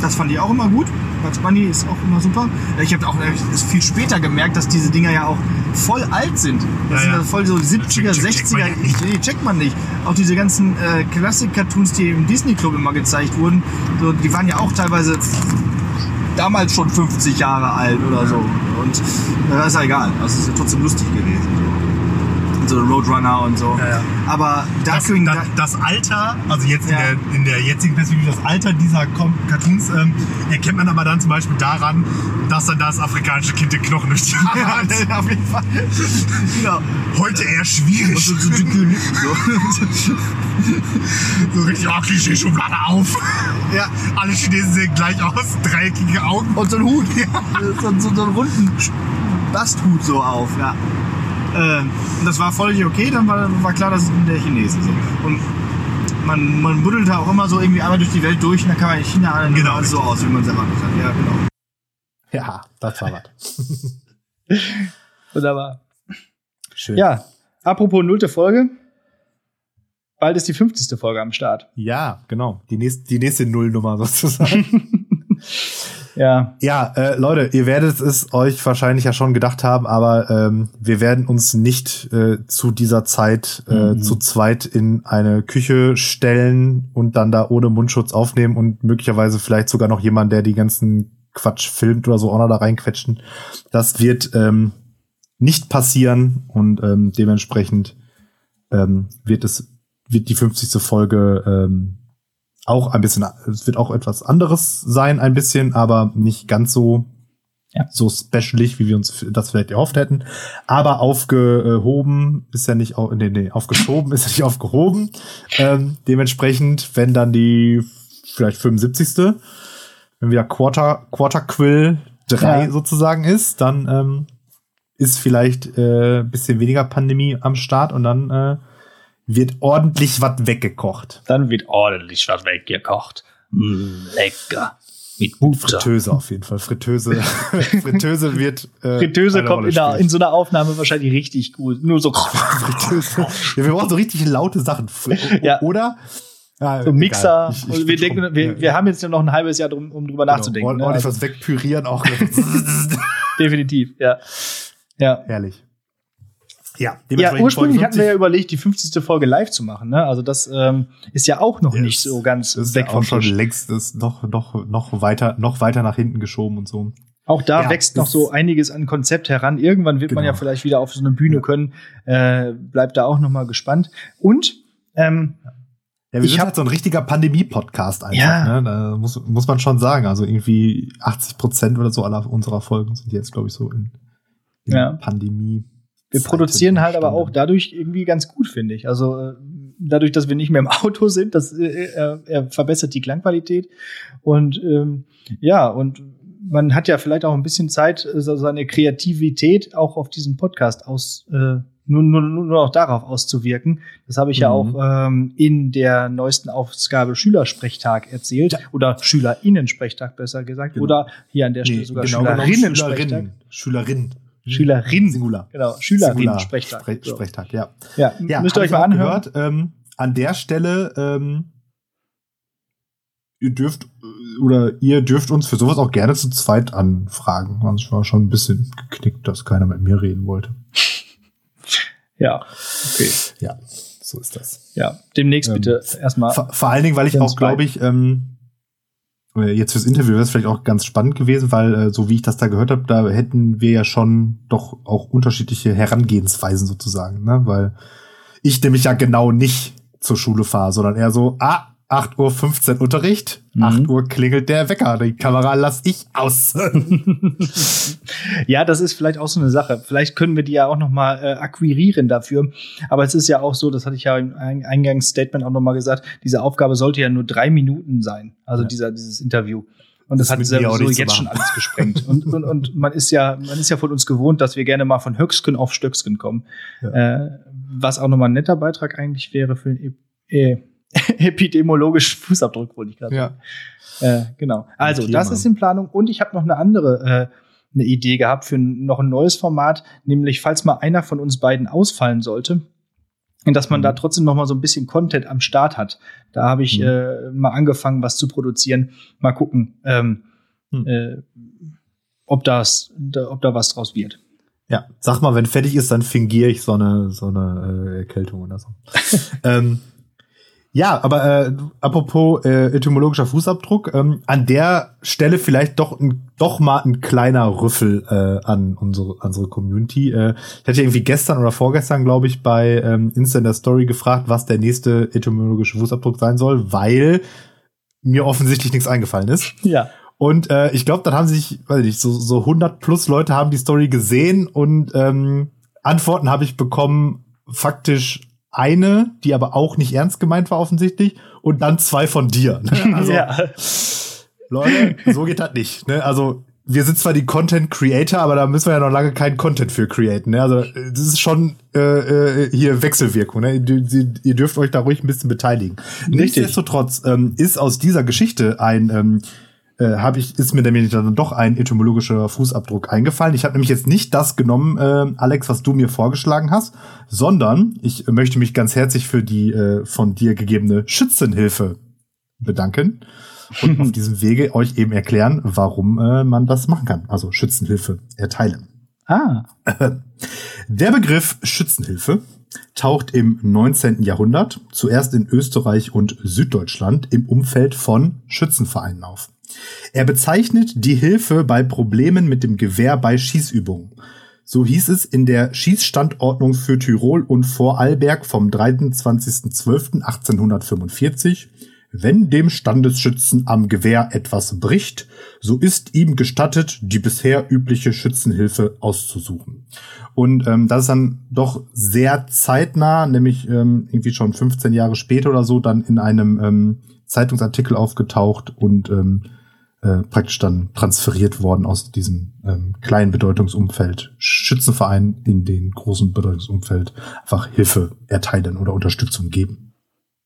C: Das fand ich auch immer gut. Bugs Bunny ist auch immer super. Ich habe auch erst viel später gemerkt, dass diese Dinger ja auch voll alt sind. Das
D: Ja,
C: sind
D: ja.
C: ja voll so 70er,
D: Check- check- checkt man
C: 60er.
D: ja
C: checkt man nicht. Auch diese ganzen äh, Klassik-Cartoons, die im Disney Club immer gezeigt wurden, so, die waren ja auch teilweise damals schon 50 Jahre alt oder so. Und äh, das ist ja egal. Das ist ja trotzdem lustig gewesen. So, so Roadrunner und so.
D: Ja, ja.
C: Aber
D: Das,
C: dafür,
D: das, das Alter, also jetzt in,
C: Ja.
D: der, in der jetzigen Perspektive, das Alter dieser Cartoons ähm, erkennt man aber dann zum Beispiel daran, dass dann das afrikanische Kind den Knochen durch die Haare hat.
C: Ja, auf jeden Fall. genau.
D: Heute eher
C: Und
D: schwierig.
C: so, so. So.
D: So richtig, oh, Klischee-Schublade auf.
C: ja.
D: Alle Chinesen sehen gleich aus, dreieckige Augen.
C: Und so ein Hut. So, so, so einen runden Basthut so auf. Ja. Und das war völlig okay. Dann war, war klar, das sind der Chinesen. So. Und man, man buddelte auch immer so irgendwie einmal durch die Welt durch und dann kam man in China dann
D: Genau,
C: alles so aus, wie man es erwartet hat. Ja, genau.
B: Ja, das war was.
A: Wunderbar.
B: Schön.
A: Ja, apropos nullte Folge. Bald ist die 50. Folge am Start.
B: Ja, genau. Die nächste, die nächste Nullnummer sozusagen.
A: Ja,
B: ja, äh, Leute, ihr werdet es euch wahrscheinlich ja schon gedacht haben, aber ähm, wir werden uns nicht äh, zu dieser Zeit äh,
A: Mhm.
B: zu zweit in eine Küche stellen und dann da ohne Mundschutz aufnehmen und möglicherweise vielleicht sogar noch jemand, der die ganzen Quatsch filmt oder so auch noch da reinquetschen. Das wird ähm, nicht passieren und ähm, dementsprechend ähm, wird es wird die 50. Folge ähm, auch ein bisschen, es wird auch etwas anderes sein, ein bisschen, aber nicht ganz so,
A: Ja.
B: so specialig, wie wir uns das vielleicht erhofft hätten. Aber aufgehoben ist ja nicht, nee, nee, aufgeschoben ist ja nicht aufgehoben. Ähm, dementsprechend, wenn dann die vielleicht 75. Wenn wieder Quarter, Quarter Quill 3
A: Ja.
B: sozusagen ist, dann ähm, ist vielleicht äh, bisschen weniger Pandemie am Start und dann äh, wird ordentlich was weggekocht.
A: dann wird ordentlich was weggekocht. Mm, lecker. Mit Butter.
B: Fritteuse auf jeden Fall. Fritteuse, Fritteuse wird. Äh,
A: Fritteuse kommt in, der, in so einer Aufnahme wahrscheinlich richtig gut. Nur so,
B: Fritteuse. Ja, wir brauchen so richtig laute Sachen.
A: Ja.
B: Oder? Ja,
A: so Mixer.
B: Ich- ich
A: Und wir, denken,
B: schon-
A: wir,
B: ja,
A: wir haben jetzt noch ein halbes Jahr, drum, um drüber
B: genau.
A: nachzudenken. Ne?
B: Ordentlich
A: Also,
B: was wegpürieren auch.
A: definitiv, ja. Ja.
B: Herrlich. Ja,
A: Ja, ursprünglich hatten wir ja
B: 50
A: überlegt, die 50. Folge live zu machen. Ne? Also das ähm, ist ja auch noch
B: Ja,
A: nicht so ganz
B: ist
A: weg
B: ja
A: vom
B: auch schon
A: Tisch.
B: längst ist noch, noch, noch weiter, noch weiter nach hinten geschoben und so.
A: Auch da
B: Ja,
A: wächst noch so einiges an Konzept heran. Irgendwann wird man
B: Genau.
A: ja vielleicht wieder auf so eine Bühne können. Äh, bleibt da auch noch mal gespannt. Und ähm,
B: Ja, wir
A: Ich
B: sind
A: hab-
B: halt so ein richtiger Pandemie-Podcast einfach.
A: Ja.
B: Ne? Da muss, muss man schon sagen. Also irgendwie 80 Prozent oder so aller unserer Folgen sind jetzt, glaube ich, so in, in
A: Ja.
B: Pandemie.
A: Wir produzieren halt aber auch dadurch irgendwie ganz gut, finde ich. Also äh, dadurch, dass wir nicht mehr im Auto sind, das, äh, er, er verbessert die Klangqualität. Und ähm, ja, und man hat ja vielleicht auch ein bisschen Zeit, äh, so seine Kreativität auch auf diesen Podcast aus, äh, nur, nur, nur noch darauf auszuwirken. Das habe ich ja
B: Mhm.
A: auch ähm, in der neuesten Ausgabe Schülersprechtag erzählt.
B: Ja.
A: Oder Schülerinnensprechtag besser gesagt.
B: Genau.
A: Oder hier an der Stelle
B: Nee,
A: sogar
B: genau
A: Schülerinnensprechtag.
B: Schülerin. Schülerin.
A: Schülerin.
B: Singular.
A: Genau,
B: Singular.
A: Schülerinnensprechtag.
B: Spre
A: So.
B: Sprechtag, ja.
A: Ja,
B: Ja,
A: müsst ihr euch
B: ich
A: mal anhören.
B: Gehört, ähm, an der Stelle, ähm, ihr dürft äh, oder ihr dürft uns für sowas auch gerne zu zweit anfragen. Ich war schon ein bisschen geknickt, dass keiner mit mir reden wollte.
A: Ja, okay.
B: Ja, so ist das.
A: Ja, demnächst
B: Ähm,
A: bitte erstmal.
B: Vor, vor allen Dingen, weil ich auch, glaube ich, ähm, äh, jetzt fürs Interview wäre es vielleicht auch ganz spannend gewesen, weil äh, so wie ich das da gehört habe, da hätten wir ja schon doch auch unterschiedliche Herangehensweisen sozusagen, ne? Weil ich nämlich ja genau nicht zur Schule fahre, sondern eher so, ah, 8.15 Uhr Unterricht,
A: Mhm.
B: 8 Uhr klingelt der Wecker, die Kamera lass ich aus.
A: ja, das ist vielleicht auch so eine Sache. Vielleicht können wir die ja auch noch mal äh, akquirieren dafür. Aber es ist ja auch so, das hatte ich ja im Ein- Eingangsstatement auch noch mal gesagt, diese Aufgabe sollte ja nur drei Minuten sein. Also
B: Ja.
A: dieser, dieses Interview. Und das,
B: Das
A: hat sowieso jetzt schon alles gesprengt. und, und, und man ist ja, man ist ja von uns gewohnt, dass wir gerne mal von Höcksken auf Stöcksken kommen. Äh, was auch noch mal ein netter Beitrag eigentlich wäre für den e äh, epidemiologischen Fußabdruck, wollte ich gerade sagen.
B: ja.
A: Äh, genau. Also,
B: Klima.
A: das ist in Planung und ich habe noch eine andere äh, eine Idee gehabt für noch ein neues Format, nämlich falls mal einer von uns beiden ausfallen sollte, dass man
B: Mhm.
A: da trotzdem noch mal so ein bisschen Content am Start hat. Da habe ich
B: Mhm.
A: äh, mal angefangen, was zu produzieren. Mal gucken, ähm,
B: Mhm.
A: äh, ob das, da, ob da was draus wird.
B: Ja, sag mal, wenn fertig ist, dann fingiere ich so eine, so eine äh, Erkältung oder so. ähm, ja, aber äh, apropos äh, etymologischer Fußabdruck, ähm, an der Stelle vielleicht doch ein, doch mal ein kleiner Rüffel äh, an unsere, unsere Community. Äh, ich hatte irgendwie gestern oder vorgestern, glaube ich, bei ähm, Insta in der Story gefragt, was der nächste etymologische Fußabdruck sein soll, weil mir offensichtlich nichts eingefallen ist.
A: Ja.
B: Und äh, ich glaube, dann haben sich, weiß ich nicht, so, so 100 plus Leute haben die Story gesehen und ähm, Antworten habe ich bekommen, faktisch eine, die aber auch nicht ernst gemeint war offensichtlich und dann zwei von dir. Ne? Also,
A: ja.
B: Leute, so geht das nicht. Ne? Also wir sind zwar die Content Creator, aber da müssen wir ja noch lange keinen Content für createn. Ne? Also das ist schon äh, äh, hier Wechselwirkung. Ne? Ihr, dürft euch da ruhig ein bisschen beteiligen. Nichtsdestotrotz ähm, ist aus dieser Geschichte ein ähm, äh, habe ich ist mir nämlich dann doch ein etymologischer Fußabdruck eingefallen. Ich habe nämlich jetzt nicht das genommen, äh, Alex, was du mir vorgeschlagen hast, sondern ich möchte mich ganz herzlich für die äh, von dir gegebene Schützenhilfe bedanken und auf diesem Wege euch eben erklären, warum äh, man das machen kann. Also Schützenhilfe erteilen.
A: Ah.
B: Der Begriff Schützenhilfe taucht im 19. Jahrhundert zuerst in Österreich und Süddeutschland im Umfeld von Schützenvereinen auf. Er bezeichnet die Hilfe bei Problemen mit dem Gewehr bei Schießübungen. So hieß es in der Schießstandordnung für Tirol und Vorarlberg vom 23.12.1845. Wenn dem Standesschützen am Gewehr etwas bricht, so ist ihm gestattet, die bisher übliche Schützenhilfe auszusuchen. Und ähm, das ist dann doch sehr zeitnah, nämlich ähm, irgendwie schon 15 Jahre später oder so, dann in einem ähm, Zeitungsartikel aufgetaucht und ähm, äh, praktisch dann transferiert worden aus diesem ähm, kleinen Bedeutungsumfeld Schützenverein in den großen Bedeutungsumfeld einfach Hilfe erteilen oder Unterstützung geben.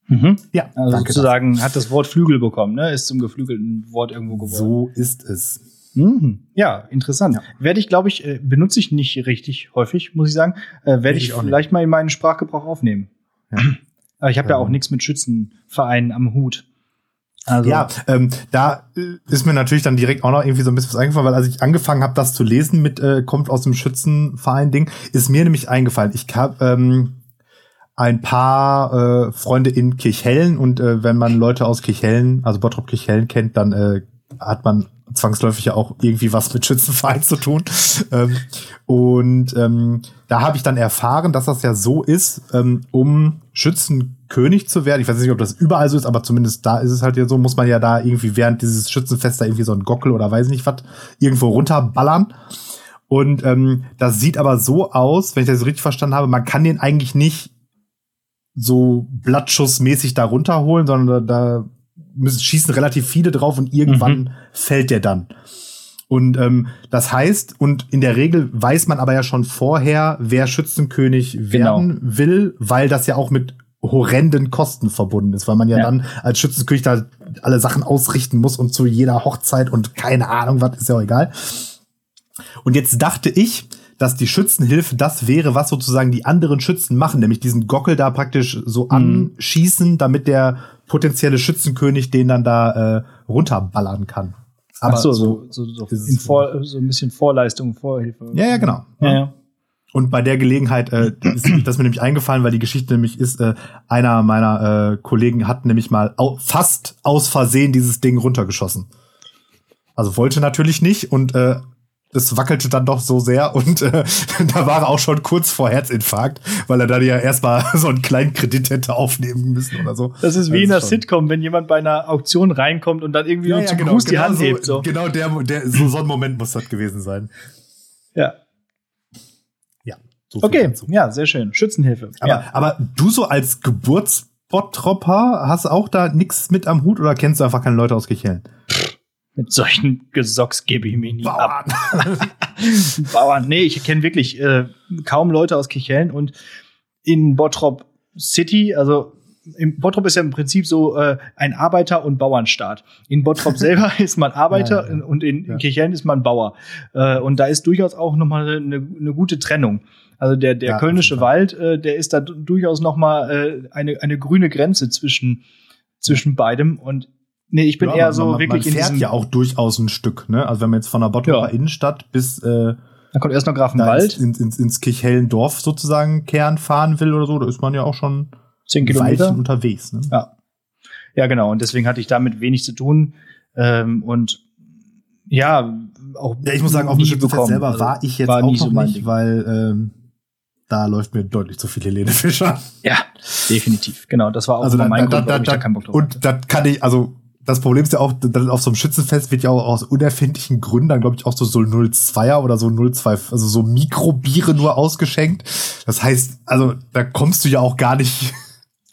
A: Mhm.
B: Ja,
A: Also
B: danke.
A: sozusagen hat das Wort Flügel bekommen, ne? Ist zum geflügelten Wort irgendwo geworden.
B: So ist es.
A: Mhm. Ja, interessant.
B: Ja.
A: Werde ich, glaube ich, äh, benutze ich nicht richtig häufig, muss ich sagen. Äh, Werde
B: Ich
A: ich vielleicht mal in meinen Sprachgebrauch aufnehmen.
B: Ja.
A: Aber ich habe ja
B: Ähm.
A: auch nichts mit Schützenvereinen am Hut. Also,
B: Ja, ähm, da äh, ist mir natürlich dann direkt auch noch irgendwie so ein bisschen was eingefallen, weil als ich angefangen habe, das zu lesen mit äh, kommt aus dem Schützenverein-Ding, ist mir nämlich eingefallen. Ich habe ähm, ein paar äh, Freunde in Kirchhellen und äh, wenn man Leute aus Kirchhellen, also Bottrop Kirchhellen kennt, dann äh, hat man zwangsläufig ja auch irgendwie was mit Schützenverein zu tun. ähm, und ähm, da habe ich dann erfahren, dass das ja so ist, ähm, um Schützenkönig zu werden. Ich weiß nicht, ob das überall so ist, aber zumindest da ist es halt ja so, muss man ja da irgendwie während dieses Schützenfest da irgendwie so ein Gockel oder weiß nicht was irgendwo runterballern. Und ähm, das sieht aber so aus, wenn ich das richtig verstanden habe, man kann den eigentlich nicht so Blattschussmäßig da runterholen, sondern da, da müssen, schießen relativ viele drauf und irgendwann
A: Mhm.
B: fällt der dann. Und ähm, das heißt, und in der Regel weiß man aber ja schon vorher, wer Schützenkönig
A: Genau.
B: werden will, weil das ja auch mit horrenden Kosten verbunden ist, weil man ja,
A: Ja.
B: dann als Schützenkönig da alle Sachen ausrichten muss und zu jeder Hochzeit und keine Ahnung, was ist ja auch egal. Und jetzt dachte ich, dass die Schützenhilfe das wäre, was sozusagen die anderen Schützen machen, nämlich diesen Gockel da praktisch so
A: Mhm.
B: anschießen, damit der potenzielle Schützenkönig den dann da äh, runterballern kann.
A: Ach so, so, so, so, in. Vor, so ein bisschen Vorleistung, Vorhilfe.
B: Ja, ja, genau.
A: Ja, ja.
B: Und bei der Gelegenheit äh, ist das mir nämlich eingefallen, weil die Geschichte nämlich ist, äh, einer meiner äh, Kollegen hat nämlich mal au fast aus Versehen dieses Ding runtergeschossen. Also wollte natürlich nicht und äh, es wackelte dann doch so sehr und äh, da war er auch schon kurz vor Herzinfarkt, weil er dann ja erstmal so einen kleinen Kredit hätte aufnehmen müssen oder so.
A: Das ist wie in
B: Das
A: einer Sitcom, wenn jemand bei einer Auktion reinkommt und dann irgendwie
B: Ja, ja,
A: zum
B: genau,
A: Gruß die
B: genau
A: Hand
B: so,
A: hebt. So.
B: Genau der, der so, so ein Moment muss das gewesen sein.
A: Ja.
B: So
A: Okay,
B: dazu.
A: ja, sehr schön. Schützenhilfe.
B: Aber,
A: ja.
B: aber du so als Geburtsbottropper hast auch da nix mit am Hut oder kennst du einfach keine Leute aus Kichellen?
A: Mit solchen Gesocks gebe ich mich nie ab.
B: Bauern.
A: Bauern. Nee, ich kenne wirklich äh, kaum Leute aus Kichellen und in Bottrop City, also im Bottrop ist ja im Prinzip so äh, ein Arbeiter- und Bauernstaat. In Bottrop selber ist man Arbeiter
B: Ja, ja.
A: und in, in Kichellen ist man Bauer. Äh, und da ist durchaus auch noch mal eine, eine gute Trennung. Also der, der
B: Ja,
A: kölnische. Wald, äh, der ist da du- durchaus noch mal äh, eine, eine grüne Grenze zwischen, zwischen beidem. Und nee, ich bin
B: Ja,
A: eher
B: man-
A: so
B: man,
A: wirklich
B: man
A: in
B: fährt
A: diesem,
B: ja auch durchaus ein Stück, ne? Also wenn man jetzt von der Bottroper
A: Ja.
B: Innenstadt bis äh,
A: da kommt erst noch Grafenwald,
B: ins, ins, ins Kichellen Dorf sozusagen Kern fahren will oder so, da ist man ja auch schon
A: zehn Kilometer.
B: Weilchen unterwegs, ne?
A: Ja. Ja, genau. Und deswegen hatte ich damit wenig zu tun. Ähm, und ja, auch.
B: Ja, ich muss sagen, auf dem Schützenfest selber
A: Also,
B: war ich jetzt
A: war
B: auch noch
A: so mein
B: nicht, weil ähm, da läuft mir deutlich zu viel Helene Fischer.
A: Ja, definitiv. Genau, das war auch
B: Also da,
A: mein
B: da,
A: Grund,
B: da, da,
A: da keinen Bock drauf hatte.
B: und das kann ich, also das Problem ist ja auch, auf so einem Schützenfest wird ja auch aus unerfindlichen Gründen dann, glaube ich, auch so, so 02er oder so 02, also so Mikrobiere nur ausgeschenkt. Das heißt, also da kommst du ja auch gar nicht.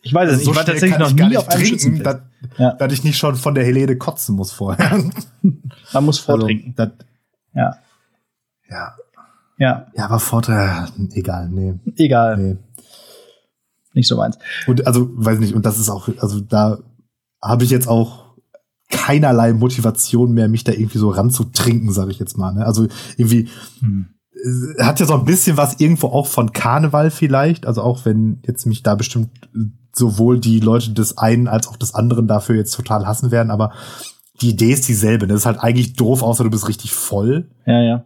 A: Ich weiß es nicht.
B: so
A: ich war tatsächlich noch nie
B: nicht
A: auf einem
B: trinken, dass,
A: Ja.
B: dass ich nicht schon von der Helene kotzen muss vorher.
A: Man muss vortrinken.
B: Also, das,
A: ja.
B: ja.
A: Ja.
B: Ja, aber Vorteil, egal, nee,
A: Egal.
B: nee.
A: Nicht so meins.
B: Und also, weiß nicht, und das ist auch, also da habe ich jetzt auch keinerlei Motivation mehr, mich da irgendwie so ranzutrinken, sage ich jetzt mal. Ne? Also irgendwie
A: Hm.
B: äh, hat ja so ein bisschen was irgendwo auch von Karneval vielleicht. Also auch wenn jetzt mich da bestimmt äh, sowohl die Leute des einen als auch des anderen dafür jetzt total hassen werden, aber die Idee ist dieselbe. ne? Das ist halt eigentlich doof, außer du bist richtig voll.
A: Ja, ja.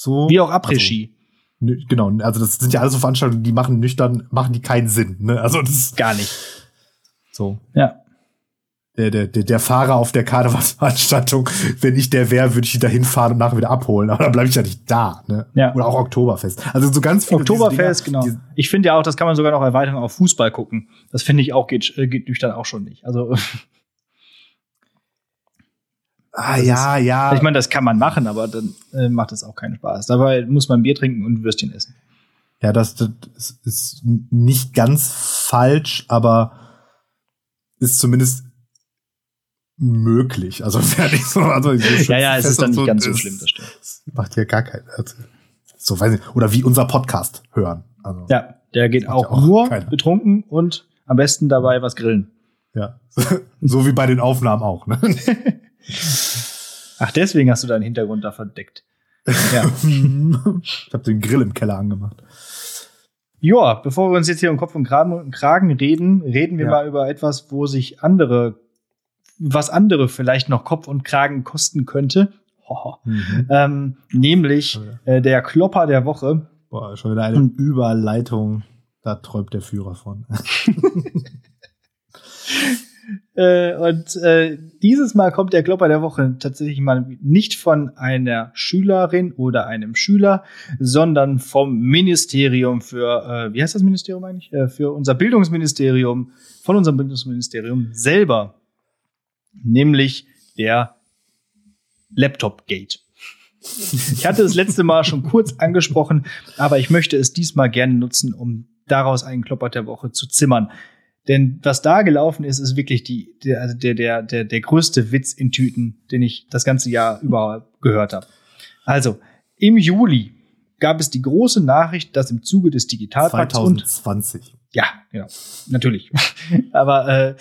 B: So.
A: Wie auch Après-Ski.
B: Also, genau, also das sind ja alles so Veranstaltungen, die machen nüchtern, machen die keinen Sinn. Ne? Also das ist
A: Gar nicht.
B: so.
A: Ja.
B: der, der, der, der Fahrer auf der Karnevalsveranstaltung, wenn ich der wäre, würde ich ihn da hinfahren und nachher wieder abholen. Aber dann bleibe ich ja nicht da. Ne?
A: Ja.
B: Oder auch Oktoberfest. Also so ganz viele
A: Oktoberfest,
B: Dinger,
A: genau. Ich finde ja auch, das kann man sogar noch erweitern auf Fußball gucken. Das finde ich auch geht, äh, geht nüchtern auch schon nicht. Also
B: ah, ja, ja.
A: ich meine, das kann man machen, aber dann äh, macht es auch keinen Spaß. Dabei muss man Bier trinken und Würstchen essen.
B: ja, das, das ist- ist nicht ganz falsch, aber ist zumindest möglich. Also nicht so. Also
A: Ja, ja, es ist dann
B: und
A: nicht ganz so
B: ist-
A: schlimm, das stimmt.
B: das macht ja gar keinen. Also, so weiß ich, oder wie unser Podcast hören. Also,
A: Ja, der geht auch,
B: ja auch
A: nur
B: keiner.
A: betrunken und am besten dabei was grillen.
B: ja. so wie bei den Aufnahmen auch. Ne?
A: Ach, deswegen hast du deinen Hintergrund da verdeckt. Ja.
B: ich habe den Grill im Keller angemacht.
A: Joa, bevor wir uns jetzt hier um Kopf und Kragen, reden, reden wir
B: Ja.
A: mal über etwas, wo sich andere, was andere vielleicht noch Kopf und Kragen kosten könnte. Hoho. Ähm, nämlich
B: Oh
A: äh, der Klopper der Woche.
B: Boah, schon wieder eine
A: Und-
B: Überleitung. Da träumt der Führer von.
A: Äh, und äh, dieses Mal kommt der Klopper der Woche tatsächlich mal nicht von einer Schülerin oder einem Schüler, sondern vom Ministerium für, äh, wie heißt das Ministerium eigentlich? Äh, für unser Bildungsministerium, von unserem Bildungsministerium selber. Nämlich der Laptop Gate. Ich hatte es letzte Mal schon kurz angesprochen, aber ich möchte es diesmal gerne nutzen, um daraus einen Klopper der Woche zu zimmern. Denn was da gelaufen ist, ist wirklich die, der, also der, der, der, der größte Witz in Tüten, den ich das ganze Jahr über gehört habe. Also, im Juli gab es die große Nachricht, dass im Zuge des Digitalpakts und
B: 2020.
A: ja, genau, natürlich. Aber äh,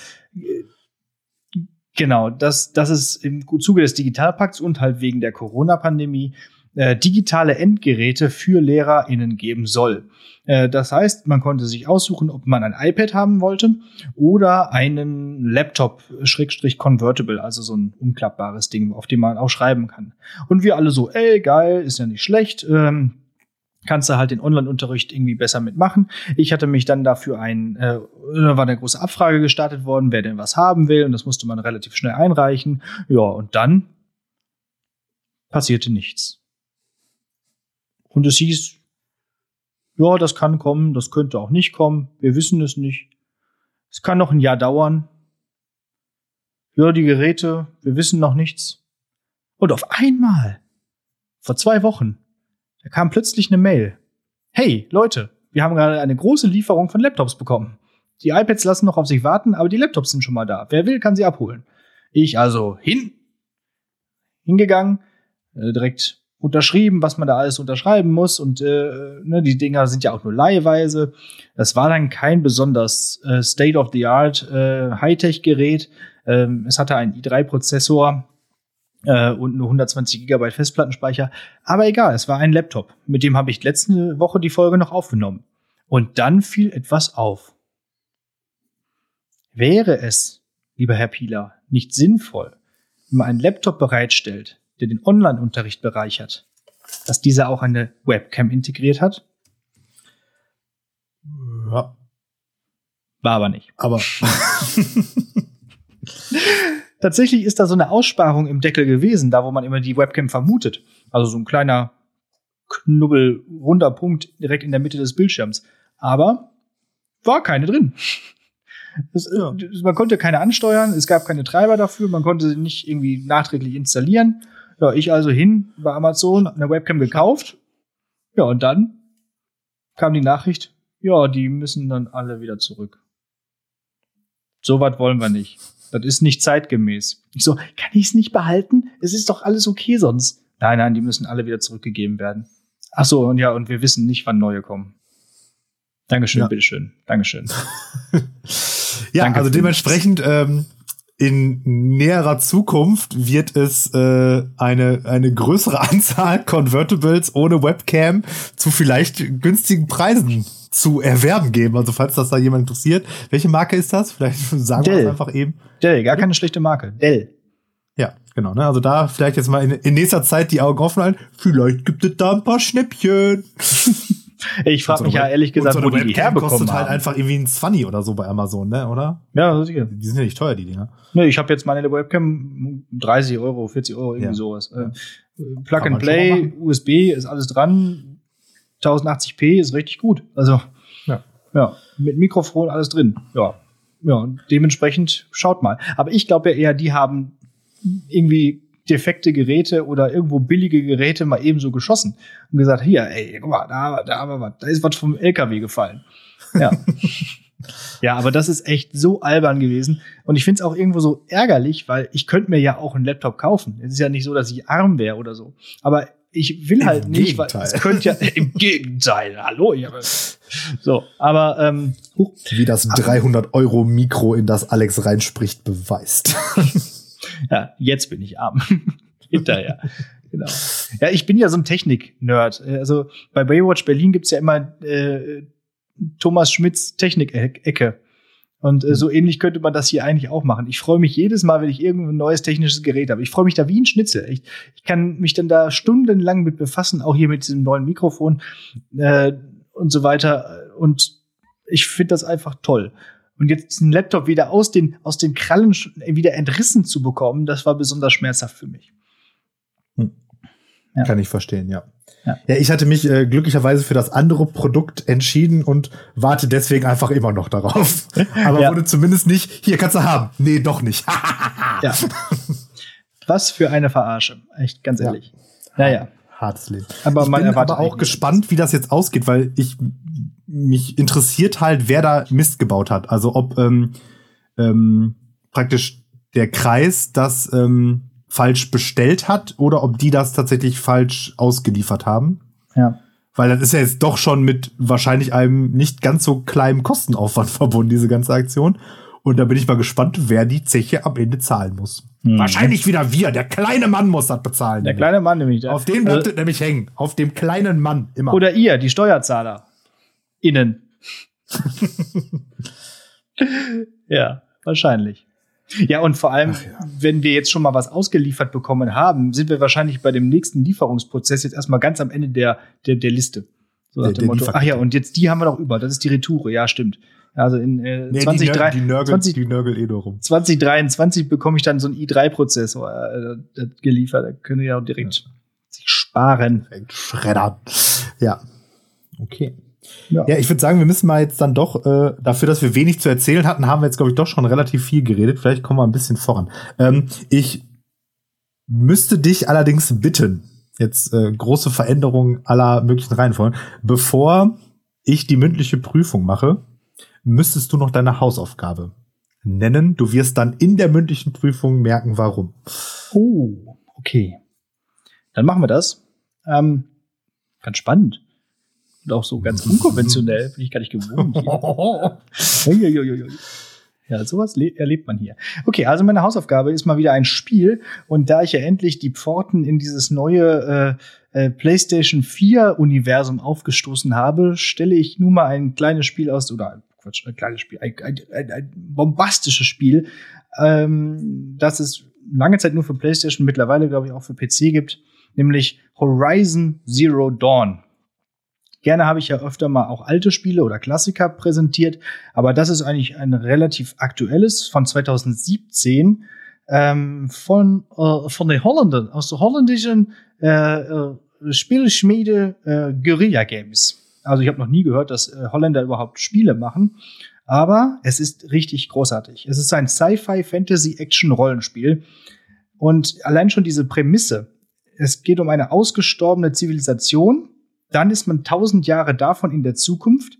A: genau, dass, dass es im Zuge des Digitalpakts und halt wegen der Corona-Pandemie äh, digitale Endgeräte für LehrerInnen geben soll. Äh, das heißt, man konnte sich aussuchen, ob man ein iPad haben wollte oder einen Laptop Schrägstrich Convertible, also so ein umklappbares Ding, auf dem man auch schreiben kann. Und wir alle so, ey, geil, ist ja nicht schlecht. Ähm, kannst du halt den Online-Unterricht irgendwie besser mitmachen. Ich hatte mich dann dafür ein, äh, da war eine große Abfrage gestartet worden, wer denn was haben will, und das musste man relativ schnell einreichen. Ja, und dann passierte nichts. Und es hieß, ja, das kann kommen, das könnte auch nicht kommen, wir wissen es nicht. Es kann noch ein Jahr dauern. Ja, die Geräte, wir wissen noch nichts. Und auf einmal, vor zwei Wochen, da kam plötzlich eine Mail. Hey, Leute, wir haben gerade eine große Lieferung von Laptops bekommen. Die iPads lassen noch auf sich warten, aber die Laptops sind schon mal da. Wer will, kann sie abholen. Ich also hin, hingegangen, äh, direkt unterschrieben, was man da alles unterschreiben muss und äh, ne, die Dinger sind ja auch nur leihweise. Das war dann kein besonders äh, State of the Art äh, Hightech Gerät. Ähm, es hatte einen i3 Prozessor äh, und nur 120 Gigabyte Festplattenspeicher. Aber egal, es war ein Laptop. Mit dem habe ich letzte Woche die Folge noch aufgenommen. Und dann fiel etwas auf. Wäre es, lieber Herr Pieler, nicht sinnvoll, wenn man einen Laptop bereitstellt, der den Online-Unterricht bereichert, dass dieser auch eine Webcam integriert hat?
B: Ja.
A: War aber nicht.
B: Aber
A: Tatsächlich ist da so eine Aussparung im Deckel gewesen, da wo man immer die Webcam vermutet. Also so ein kleiner Knubbel, runder Punkt direkt in der Mitte des Bildschirms. Aber war keine drin. Das,
B: Ja.
A: Man konnte keine ansteuern, es gab keine Treiber dafür, man konnte sie nicht irgendwie nachträglich installieren. Ja, ich also hin bei Amazon, eine Webcam gekauft. Ja, und dann kam die Nachricht, ja, die müssen dann alle wieder zurück. So was wollen wir nicht. Das ist nicht zeitgemäß. Ich so, kann ich es nicht behalten? Es ist doch alles okay sonst. Nein, nein, die müssen alle wieder zurückgegeben werden. Ach so, und ja, und wir wissen nicht, wann neue kommen. Dankeschön,
B: Ja.
A: bitteschön. Dankeschön.
B: ja,
A: Danke
B: also dementsprechend ähm, in näherer Zukunft wird es äh, eine, eine größere Anzahl Convertibles ohne Webcam zu vielleicht günstigen Preisen zu erwerben geben. Also falls das da jemand interessiert. Welche Marke ist das? Vielleicht sagen wir
A: Dell.
B: das einfach eben.
A: Dell, gar keine schlechte Marke. Dell.
B: Ja, genau. Ne? Also da vielleicht jetzt mal in, in nächster Zeit die Augen offen halten. Vielleicht gibt es da ein paar Schnäppchen.
A: Ich frage
B: So
A: mich ja ehrlich gesagt, wo die die herbekommen
B: kostet halt
A: haben.
B: einfach irgendwie ein 20 oder so bei Amazon, ne? Oder?
A: Ja, sicher.
B: Die sind ja nicht teuer, die Dinger.
A: Ne, ich habe jetzt meine Webcam 30 Euro, 40 Euro, irgendwie
B: Ja.
A: sowas. Äh, Plug
B: Kann
A: and Play. USB ist alles dran. 1080p ist richtig gut. Also
B: Ja.
A: ja, mit Mikrofon alles drin. Ja, ja. Dementsprechend schaut mal. Aber ich glaube ja eher, die haben irgendwie defekte Geräte oder irgendwo billige Geräte mal ebenso geschossen und gesagt, hier, ey, guck mal, da, da, haben wir was, da ist was vom LKW gefallen. Ja. ja, aber das ist echt so albern gewesen. Und ich finde es auch irgendwo so ärgerlich, weil ich könnte mir ja auch einen Laptop kaufen. Es ist ja nicht so, dass ich arm wäre oder so. Aber ich will
B: Im
A: halt nicht, weil
B: Gegenteil.
A: es könnte ja im Gegenteil. Hallo, ich habe so. Aber ähm,
B: Wie das 300 Euro Mikro, in das Alex reinspricht, beweist.
A: Ja, jetzt bin ich arm. Hinterher. Genau. Ja, ich bin ja so ein Technik-Nerd. Also bei Baywatch Berlin gibt's ja immer äh, Thomas Schmidts Technik-Ecke. Und äh, so ähnlich könnte man das hier eigentlich auch machen. Ich freue mich jedes Mal, wenn ich irgendein neues technisches Gerät habe. Ich freue mich da wie ein Schnitzel. Ich, ich kann mich dann da stundenlang mit befassen, auch hier mit diesem neuen Mikrofon äh, und so weiter. Und ich finde das einfach toll. Und jetzt diesen Laptop wieder aus den, aus den Krallen sch- wieder entrissen zu bekommen, das war besonders schmerzhaft für mich. Ja.
B: Kann ich verstehen, ja.
A: Ja.
B: Ja, ich hatte mich äh, glücklicherweise für das andere Produkt entschieden und warte deswegen einfach immer noch darauf. Aber
A: Ja.
B: wurde zumindest nicht, hier kannst du haben. Nee, doch nicht.
A: Ja. Was für eine Verarsche. Echt, ganz ehrlich. Naja.
B: Hartes Leben.
A: Aber
B: ich
A: man
B: bin aber auch gespannt, wie das jetzt ausgeht, weil ich mich interessiert halt, wer da Mist gebaut hat. Also ob ähm, ähm, praktisch der Kreis das ähm, falsch bestellt hat oder ob die das tatsächlich falsch ausgeliefert haben.
A: Ja.
B: Weil das ist ja jetzt doch schon mit wahrscheinlich einem nicht ganz so kleinen Kostenaufwand verbunden, diese ganze Aktion. Und da bin ich mal gespannt, wer die Zeche am Ende zahlen muss.
A: Hm.
B: Wahrscheinlich wieder wir. Der kleine Mann muss das bezahlen.
A: Der kleine Mann nämlich.
B: Auf den bleibt
A: Also-
B: es nämlich hängen. Auf dem kleinen Mann immer.
A: Oder ihr, die Steuerzahler. Innen. ja, wahrscheinlich. Ja, und vor allem, wenn wir jetzt schon mal was ausgeliefert bekommen haben, sind wir wahrscheinlich bei dem nächsten Lieferungsprozess jetzt erstmal ganz am Ende der, der, der Liste. So nach
B: Der-
A: dem Motto, ach ja, und jetzt die haben wir noch über. Das ist die Retoure, ja, stimmt. Also in äh,
B: nee, die,
A: 20,
B: Nör die, Nörgel,
A: 20,
B: die Nörgel eh nur rum.
A: 2023 bekomme ich dann so einen i3-Prozessor äh, geliefert. Da können wir ja auch direkt sich sparen.
B: Schreddern. Ja. Okay.
A: Ja.
B: Ja, ich würde sagen, wir müssen mal jetzt dann doch, äh, dafür, dass wir wenig zu erzählen hatten, haben wir jetzt, glaube ich, doch schon relativ viel geredet. Vielleicht kommen wir ein bisschen voran. Ähm, ich müsste dich allerdings bitten, jetzt äh, große Veränderungen aller möglichen Reihenfolgen, bevor ich die mündliche Prüfung mache, müsstest du noch deine Hausaufgabe nennen. Du wirst dann in der mündlichen Prüfung merken, warum.
A: Oh, okay. Dann machen wir das. Ähm, ganz spannend. Und auch so ganz unkonventionell, bin ich gar nicht gewohnt. Ja, sowas le- erlebt man hier. Okay, also meine Hausaufgabe ist mal wieder ein Spiel. Und da ich ja endlich die Pforten in dieses neue äh, äh, PlayStation 4 Universum aufgestoßen habe, stelle ich nun mal ein kleines Spiel aus, oder Quatsch, ein kleines Spiel, ein, ein, ein, ein bombastisches Spiel, ähm, das es lange Zeit nur für PlayStation, mittlerweile glaube ich auch für PC gibt, nämlich Horizon Zero Dawn. Gerne habe ich ja öfter mal auch alte Spiele oder Klassiker präsentiert, aber das ist eigentlich ein relativ aktuelles von 2017 ähm, von, äh, von den Holländern, aus der holländischen äh, äh, Spielschmiede äh, Guerilla Games. Also ich habe noch nie gehört, dass äh, Holländer überhaupt Spiele machen, aber es ist richtig großartig. Es ist ein Sci-Fi-Fantasy-Action-Rollenspiel und allein schon diese Prämisse, es geht um eine ausgestorbene Zivilisation, dann ist man tausend Jahre davon in der Zukunft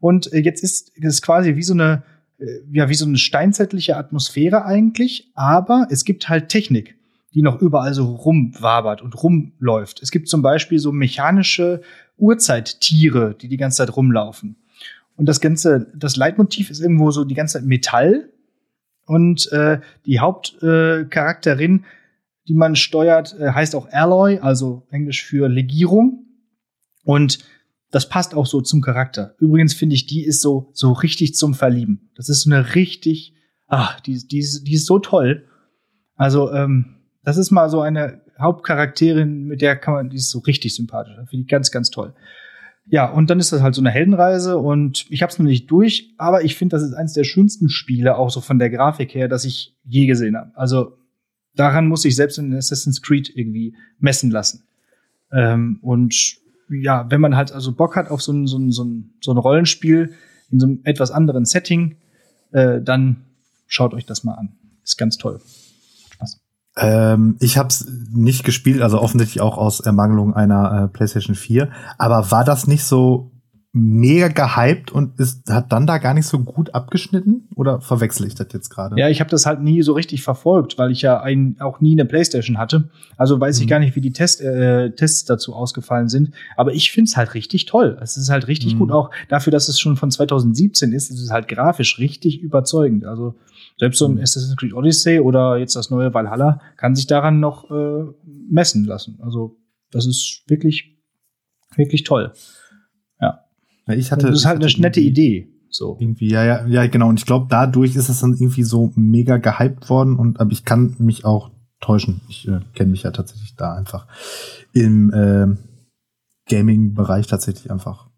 A: und äh, jetzt ist es quasi wie so eine äh, ja wie so eine steinzeitliche Atmosphäre eigentlich, aber es gibt halt Technik, die noch überall so rumwabert und rumläuft. Es gibt zum Beispiel so mechanische Urzeittiere, die die ganze Zeit rumlaufen. Und das ganze, das Leitmotiv ist irgendwo so die ganze Zeit Metall und äh, die Hauptcharakterin, äh, die man steuert, äh, heißt auch Alloy, also Englisch für Legierung. Und das passt auch so zum Charakter. Übrigens finde ich, die ist so, so richtig zum Verlieben. Das ist so eine richtig, ach, die, die, ist, die ist so toll. Also, ähm, das ist mal so eine Hauptcharakterin, mit der kann man, die ist so richtig sympathisch. Finde ich ganz, ganz toll. Ja, und dann ist das halt so eine Heldenreise und ich habe es noch nicht durch, aber ich finde, das ist eines der schönsten Spiele, auch so von der Grafik her, das ich je gesehen habe. Also daran muss ich selbst in Assassin's Creed irgendwie messen lassen. Ähm, und ja, wenn man halt also Bock hat auf so ein, so ein, so ein, so ein Rollenspiel in so einem etwas anderen Setting, äh, dann schaut euch das mal an. Ist ganz toll. Spaß.
B: Ähm, ich habe es nicht gespielt, also offensichtlich auch aus Ermangelung einer äh, PlayStation 4. Aber war das nicht so mega gehypt und ist, hat dann da gar nicht so gut abgeschnitten? Oder verwechsel ich das jetzt gerade?
A: Ja, ich habe das halt nie so richtig verfolgt, weil ich ja ein, auch nie eine Playstation hatte. Also weiß ich
B: Mhm.
A: gar nicht, wie die Test, äh, Tests dazu ausgefallen sind. Aber ich find's halt richtig toll. Es ist halt richtig
B: Mhm.
A: gut. Auch dafür, dass es schon von 2017 ist, ist es halt grafisch richtig überzeugend. Also selbst so ein
B: Mhm.
A: Assassin's Creed Odyssey oder jetzt das neue Valhalla kann sich daran noch äh, messen lassen. Also das ist wirklich, wirklich toll.
B: Ja, ich hatte,
A: das ist halt eine nette Idee. So.
B: Irgendwie, ja, ja, ja, genau. Und ich glaube, dadurch ist es dann irgendwie so mega gehypt worden. Und aber ich kann mich auch täuschen. Ich äh, kenne mich ja tatsächlich da einfach im äh, Gaming-Bereich tatsächlich einfach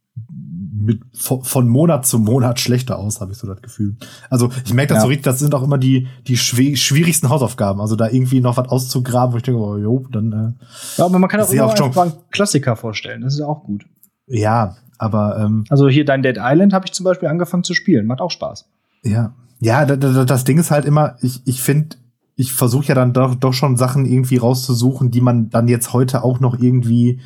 B: mit, von, Monat zu Monat schlechter aus, habe ich so das Gefühl. Also ich merke das
A: Ja.
B: so richtig, das sind auch immer die, die schwi- schwierigsten Hausaufgaben. Also da irgendwie noch was auszugraben, wo ich denke, oh, jo, dann äh,
A: Ja, aber man kann auch immer
B: auch schon-
A: einen Klassiker vorstellen. Das ist auch gut.
B: ja, aber ähm,
A: Also hier dein Dead Island habe ich zum Beispiel angefangen zu spielen. Macht auch Spaß.
B: Ja, ja, da, da, das Ding ist halt immer, ich, ich finde, ich versuche ja dann doch, doch schon Sachen irgendwie rauszusuchen, die man dann jetzt heute auch noch irgendwie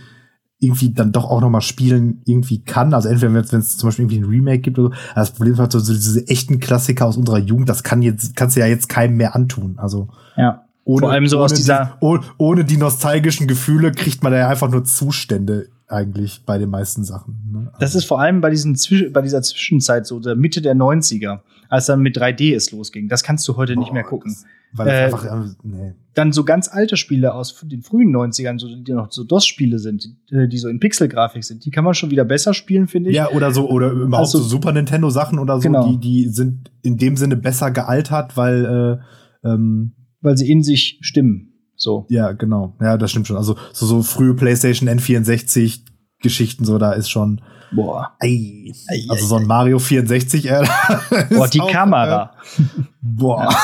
B: irgendwie dann doch auch noch mal spielen irgendwie kann. Also entweder wenn es zum Beispiel irgendwie ein Remake gibt oder so. Das Problem ist halt so, so diese echten Klassiker aus unserer Jugend, das kann jetzt, kannst du ja jetzt keinem mehr antun. Also
A: Ja.
B: ohne,
A: Vor allem so aus
B: ohne
A: dieser-
B: Die, oh- ohne die nostalgischen Gefühle kriegt man da ja einfach nur Zustände eigentlich bei den meisten Sachen. Ne?
A: Das ist vor allem bei, diesen Zwisch bei dieser Zwischenzeit so, der Mitte der 90er, als dann mit 3D es losging. Das kannst du heute nicht mehr
B: Boah,
A: gucken.
B: das- Weil
A: Äh,
B: einfach, äh, nee.
A: Dann so ganz alte Spiele aus den frühen 90ern, so, die noch so DOS-Spiele sind, die, die so in Pixelgrafik sind, die kann man schon wieder besser spielen, finde ich.
B: Ja, oder so, oder überhaupt
A: Also-
B: so Super Nintendo Sachen oder so,
A: Genau.
B: die, die sind in dem Sinne besser gealtert, weil, äh, ähm,
A: Weil sie in sich stimmen. So.
B: ja, genau. Ja, das stimmt schon. Also, so, so frühe PlayStation N64 Geschichten, so, da ist schon,
A: Boah.
B: ei,
A: Ei,
B: also so ein Mario 64, äh,
A: Boah, die
B: auch,
A: Kamera.
B: Äh, boah.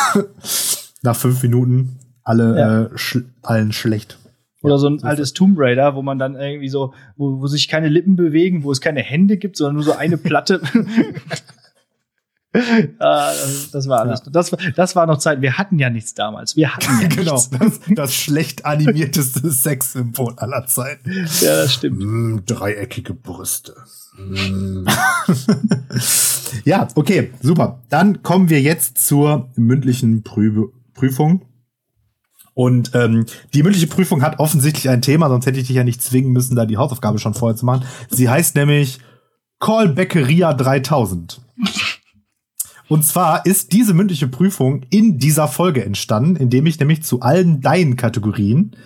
B: Nach fünf Minuten alle,
A: Ja.
B: äh, schl allen schlecht.
A: Oder so ein
B: so
A: altes Tomb Raider, wo man dann irgendwie so, wo, wo sich keine Lippen bewegen, wo es keine Hände gibt, sondern nur so eine Platte. ah, das, das war alles. Das, war- das war noch Zeit. Wir hatten ja nichts damals. Wir hatten ja
B: genau,
A: nichts.
B: das, das schlecht animierteste Sexsymbol aller Zeiten.
A: Ja, das stimmt.
B: Mm, dreieckige Brüste. Mm. ja, okay, super. Dann kommen wir jetzt zur mündlichen Prüf Prüfung. Und ähm, die mündliche Prüfung hat offensichtlich ein Thema, sonst hätte ich dich ja nicht zwingen müssen, da die Hausaufgabe schon vorher zu machen. Sie heißt nämlich Callbackeria 3000. Und zwar ist diese mündliche Prüfung in dieser Folge entstanden, indem ich nämlich zu allen deinen Kategorien,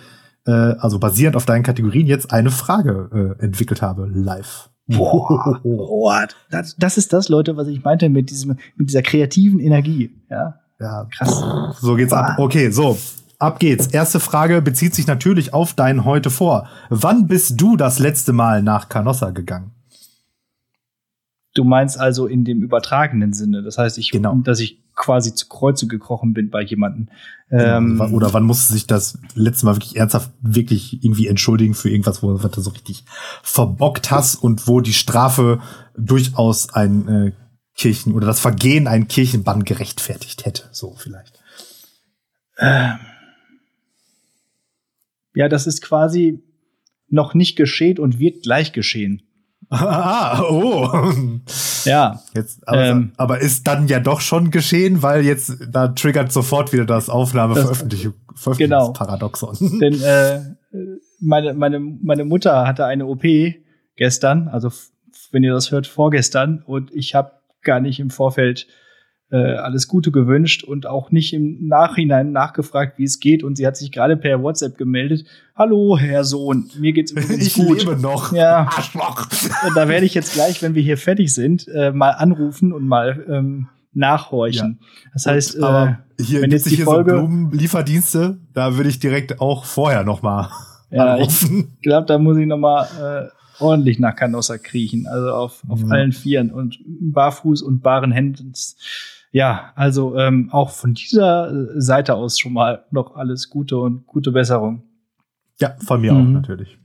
B: äh, also basierend auf deinen Kategorien, jetzt eine Frage äh, entwickelt habe, live.
A: Boah. What? Das, das ist das, Leute, was ich meinte mit diesem, mit dieser kreativen Energie. Ja,
B: Ja,
A: krass.
B: so geht's ab. Okay, so. Ab geht's. Erste Frage bezieht sich natürlich auf dein heute vor. Wann bist du das letzte Mal nach Canossa gegangen?
A: Du meinst also in dem übertragenen Sinne. Das heißt, ich,
B: Genau.
A: dass ich quasi zu Kreuze gekrochen bin bei jemandem. Ähm,
B: Genau. Oder wann musste sich das letzte Mal wirklich ernsthaft wirklich irgendwie entschuldigen für irgendwas, wo du so richtig verbockt hast und wo die Strafe durchaus ein äh, Kirchen oder das Vergehen einen Kirchenbann gerechtfertigt hätte, so vielleicht.
A: ja, das ist quasi noch nicht geschehen und wird gleich geschehen.
B: Ah, oh.
A: Ja,
B: Jetzt, aber,
A: Ähm.
B: aber ist dann ja doch schon geschehen, weil jetzt da triggert sofort wieder das Aufnahme
A: Das-
B: Veröffentlichung
A: Genau. Denn äh, meine, meine, meine Mutter hatte eine OP gestern, also wenn ihr das hört, vorgestern, und ich habe gar nicht im Vorfeld äh, alles Gute gewünscht und auch nicht im Nachhinein nachgefragt, wie es geht. Und sie hat sich gerade per WhatsApp gemeldet. Hallo, Herr Sohn, mir geht's übrigens
B: Ich
A: gut.
B: lebe noch.
A: Ja.
B: Arschloch.
A: Und da werde ich jetzt gleich, wenn wir hier fertig sind, äh, mal anrufen und mal ähm, nachhorchen. Das heißt,
B: Und,
A: äh,
B: hier
A: wenn jetzt die
B: hier
A: Folge-
B: so Blumenlieferdienste, da würde ich direkt auch vorher noch mal
A: ja, ich
B: anrufen.
A: glaube, da muss ich noch mal äh, ordentlich nach Canossa kriechen, also auf, auf
B: Mhm.
A: allen Vieren und barfuß und baren Händen. Ja, also ähm, auch von dieser äh, Seite aus schon mal noch alles Gute und gute Besserung.
B: Ja, von mir
A: Mhm.
B: auch natürlich.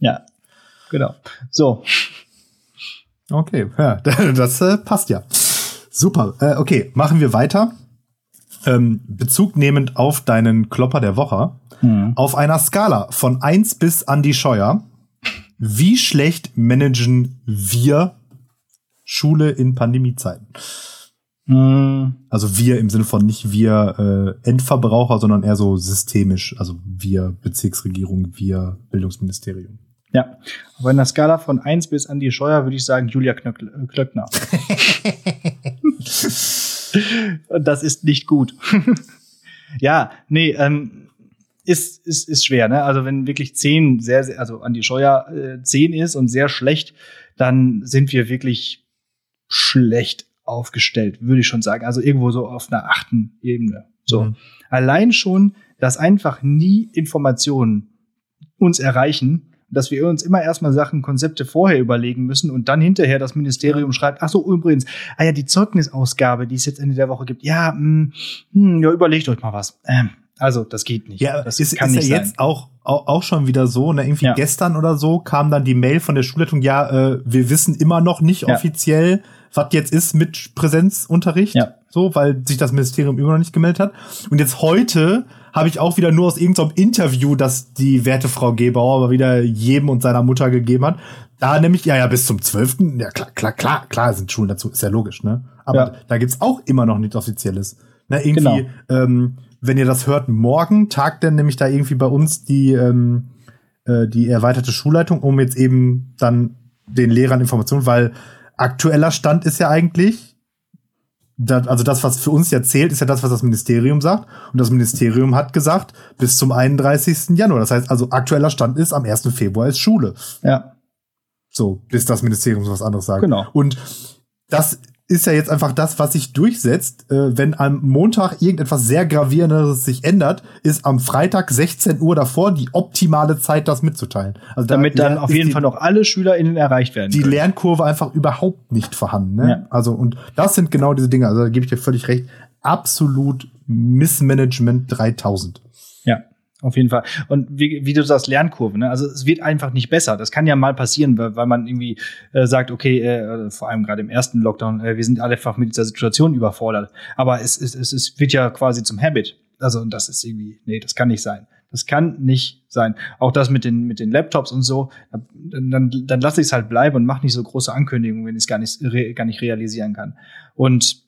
A: Ja, genau. So,
B: Okay, ja, das äh, passt ja. Super. Äh, okay, machen wir weiter. Ähm, Bezug nehmend auf deinen Klopper der Woche. Auf einer Skala von 1 bis Andy Scheuer, wie schlecht managen wir Schule in Pandemiezeiten?
A: Hm,
B: Also wir im Sinne von nicht wir äh, Endverbraucher, sondern eher so systemisch. Also wir Bezirksregierung, wir Bildungsministerium.
A: ja. Auf einer Skala von 1 bis Andi Scheuer würde ich sagen Julia Knöckl äh, Klöckner. Und das ist nicht gut. ja, nee, ähm, ist, ist, ist schwer, ne? Also wenn wirklich 10 sehr, sehr also Andi Scheuer äh, 10 ist und sehr schlecht, dann sind wir wirklich schlecht aufgestellt, würde ich schon sagen. Also irgendwo so auf einer achten Ebene. So.
B: Mhm.
A: Allein schon, dass einfach nie Informationen uns erreichen, dass wir uns immer erstmal Sachen, Konzepte vorher überlegen müssen und dann hinterher das Ministerium schreibt, ach so, übrigens, ah ja, die Zeugnisausgabe, die es jetzt Ende der Woche gibt, ja, mh, hm, ja, überlegt euch mal was. Ähm, also, das geht nicht.
B: Ja,
A: das
B: ist, ist ja jetzt auch, auch, auch schon wieder so, ne, irgendwie
A: Ja.
B: gestern oder so kam dann die Mail von der Schulleitung, ja, äh, wir wissen immer noch nicht
A: Ja.
B: offiziell, was jetzt ist mit Präsenzunterricht,
A: Ja.
B: so, weil sich das Ministerium immer noch nicht gemeldet hat. Und jetzt heute habe ich auch wieder nur aus irgendeinem Interview, das die werte Frau Gebauer aber wieder jedem und seiner Mutter gegeben hat. Da nämlich, ja, ja, bis zum 12. Ja, klar, klar, klar, klar sind Schulen dazu, ist ja logisch, ne? Aber
A: Ja.
B: da gibt's auch immer noch nichts Offizielles. Ne, irgendwie,
A: Genau.
B: ähm, wenn ihr das hört, morgen tagt dann nämlich da irgendwie bei uns die, ähm, äh, die erweiterte Schulleitung, um jetzt eben dann den Lehrern Informationen, weil aktueller Stand ist ja eigentlich, da, also das, was für uns ja zählt, ist ja das, was das Ministerium sagt. Und das Ministerium hat gesagt, bis zum 31. Januar. Das heißt also, aktueller Stand ist, am 1. Februar ist Schule.
A: Ja,
B: So, bis das Ministerium so was anderes sagt.
A: Genau.
B: Und das ist ja jetzt einfach das, was sich durchsetzt. Äh, wenn am Montag irgendetwas sehr gravierendes sich ändert, ist am Freitag 16 Uhr davor die optimale Zeit, das mitzuteilen. Also da
A: damit dann
B: ist
A: auf jeden
B: die,
A: Fall noch alle SchülerInnen erreicht werden.
B: die
A: können.
B: Lernkurve einfach überhaupt nicht vorhanden. Ne?
A: Ja.
B: Also, und das sind genau diese Dinge. Also, da gebe ich dir völlig recht. Absolut Missmanagement 3000.
A: Auf jeden Fall. Und wie, wie du sagst, Lernkurve, ne? Also es wird einfach nicht besser. Das kann ja mal passieren, weil, weil man irgendwie äh, sagt, okay, äh, vor allem gerade im ersten Lockdown, äh, wir sind alle einfach mit dieser Situation überfordert. Aber es, es, es, es wird ja quasi zum Habit. Also und das ist irgendwie, nee, das kann nicht sein. Das kann nicht sein. Auch das mit den, mit den Laptops und so, dann, dann, dann lasse ich es halt bleiben und mache nicht so große Ankündigungen, wenn ich es gar nicht, re, gar nicht realisieren kann. Und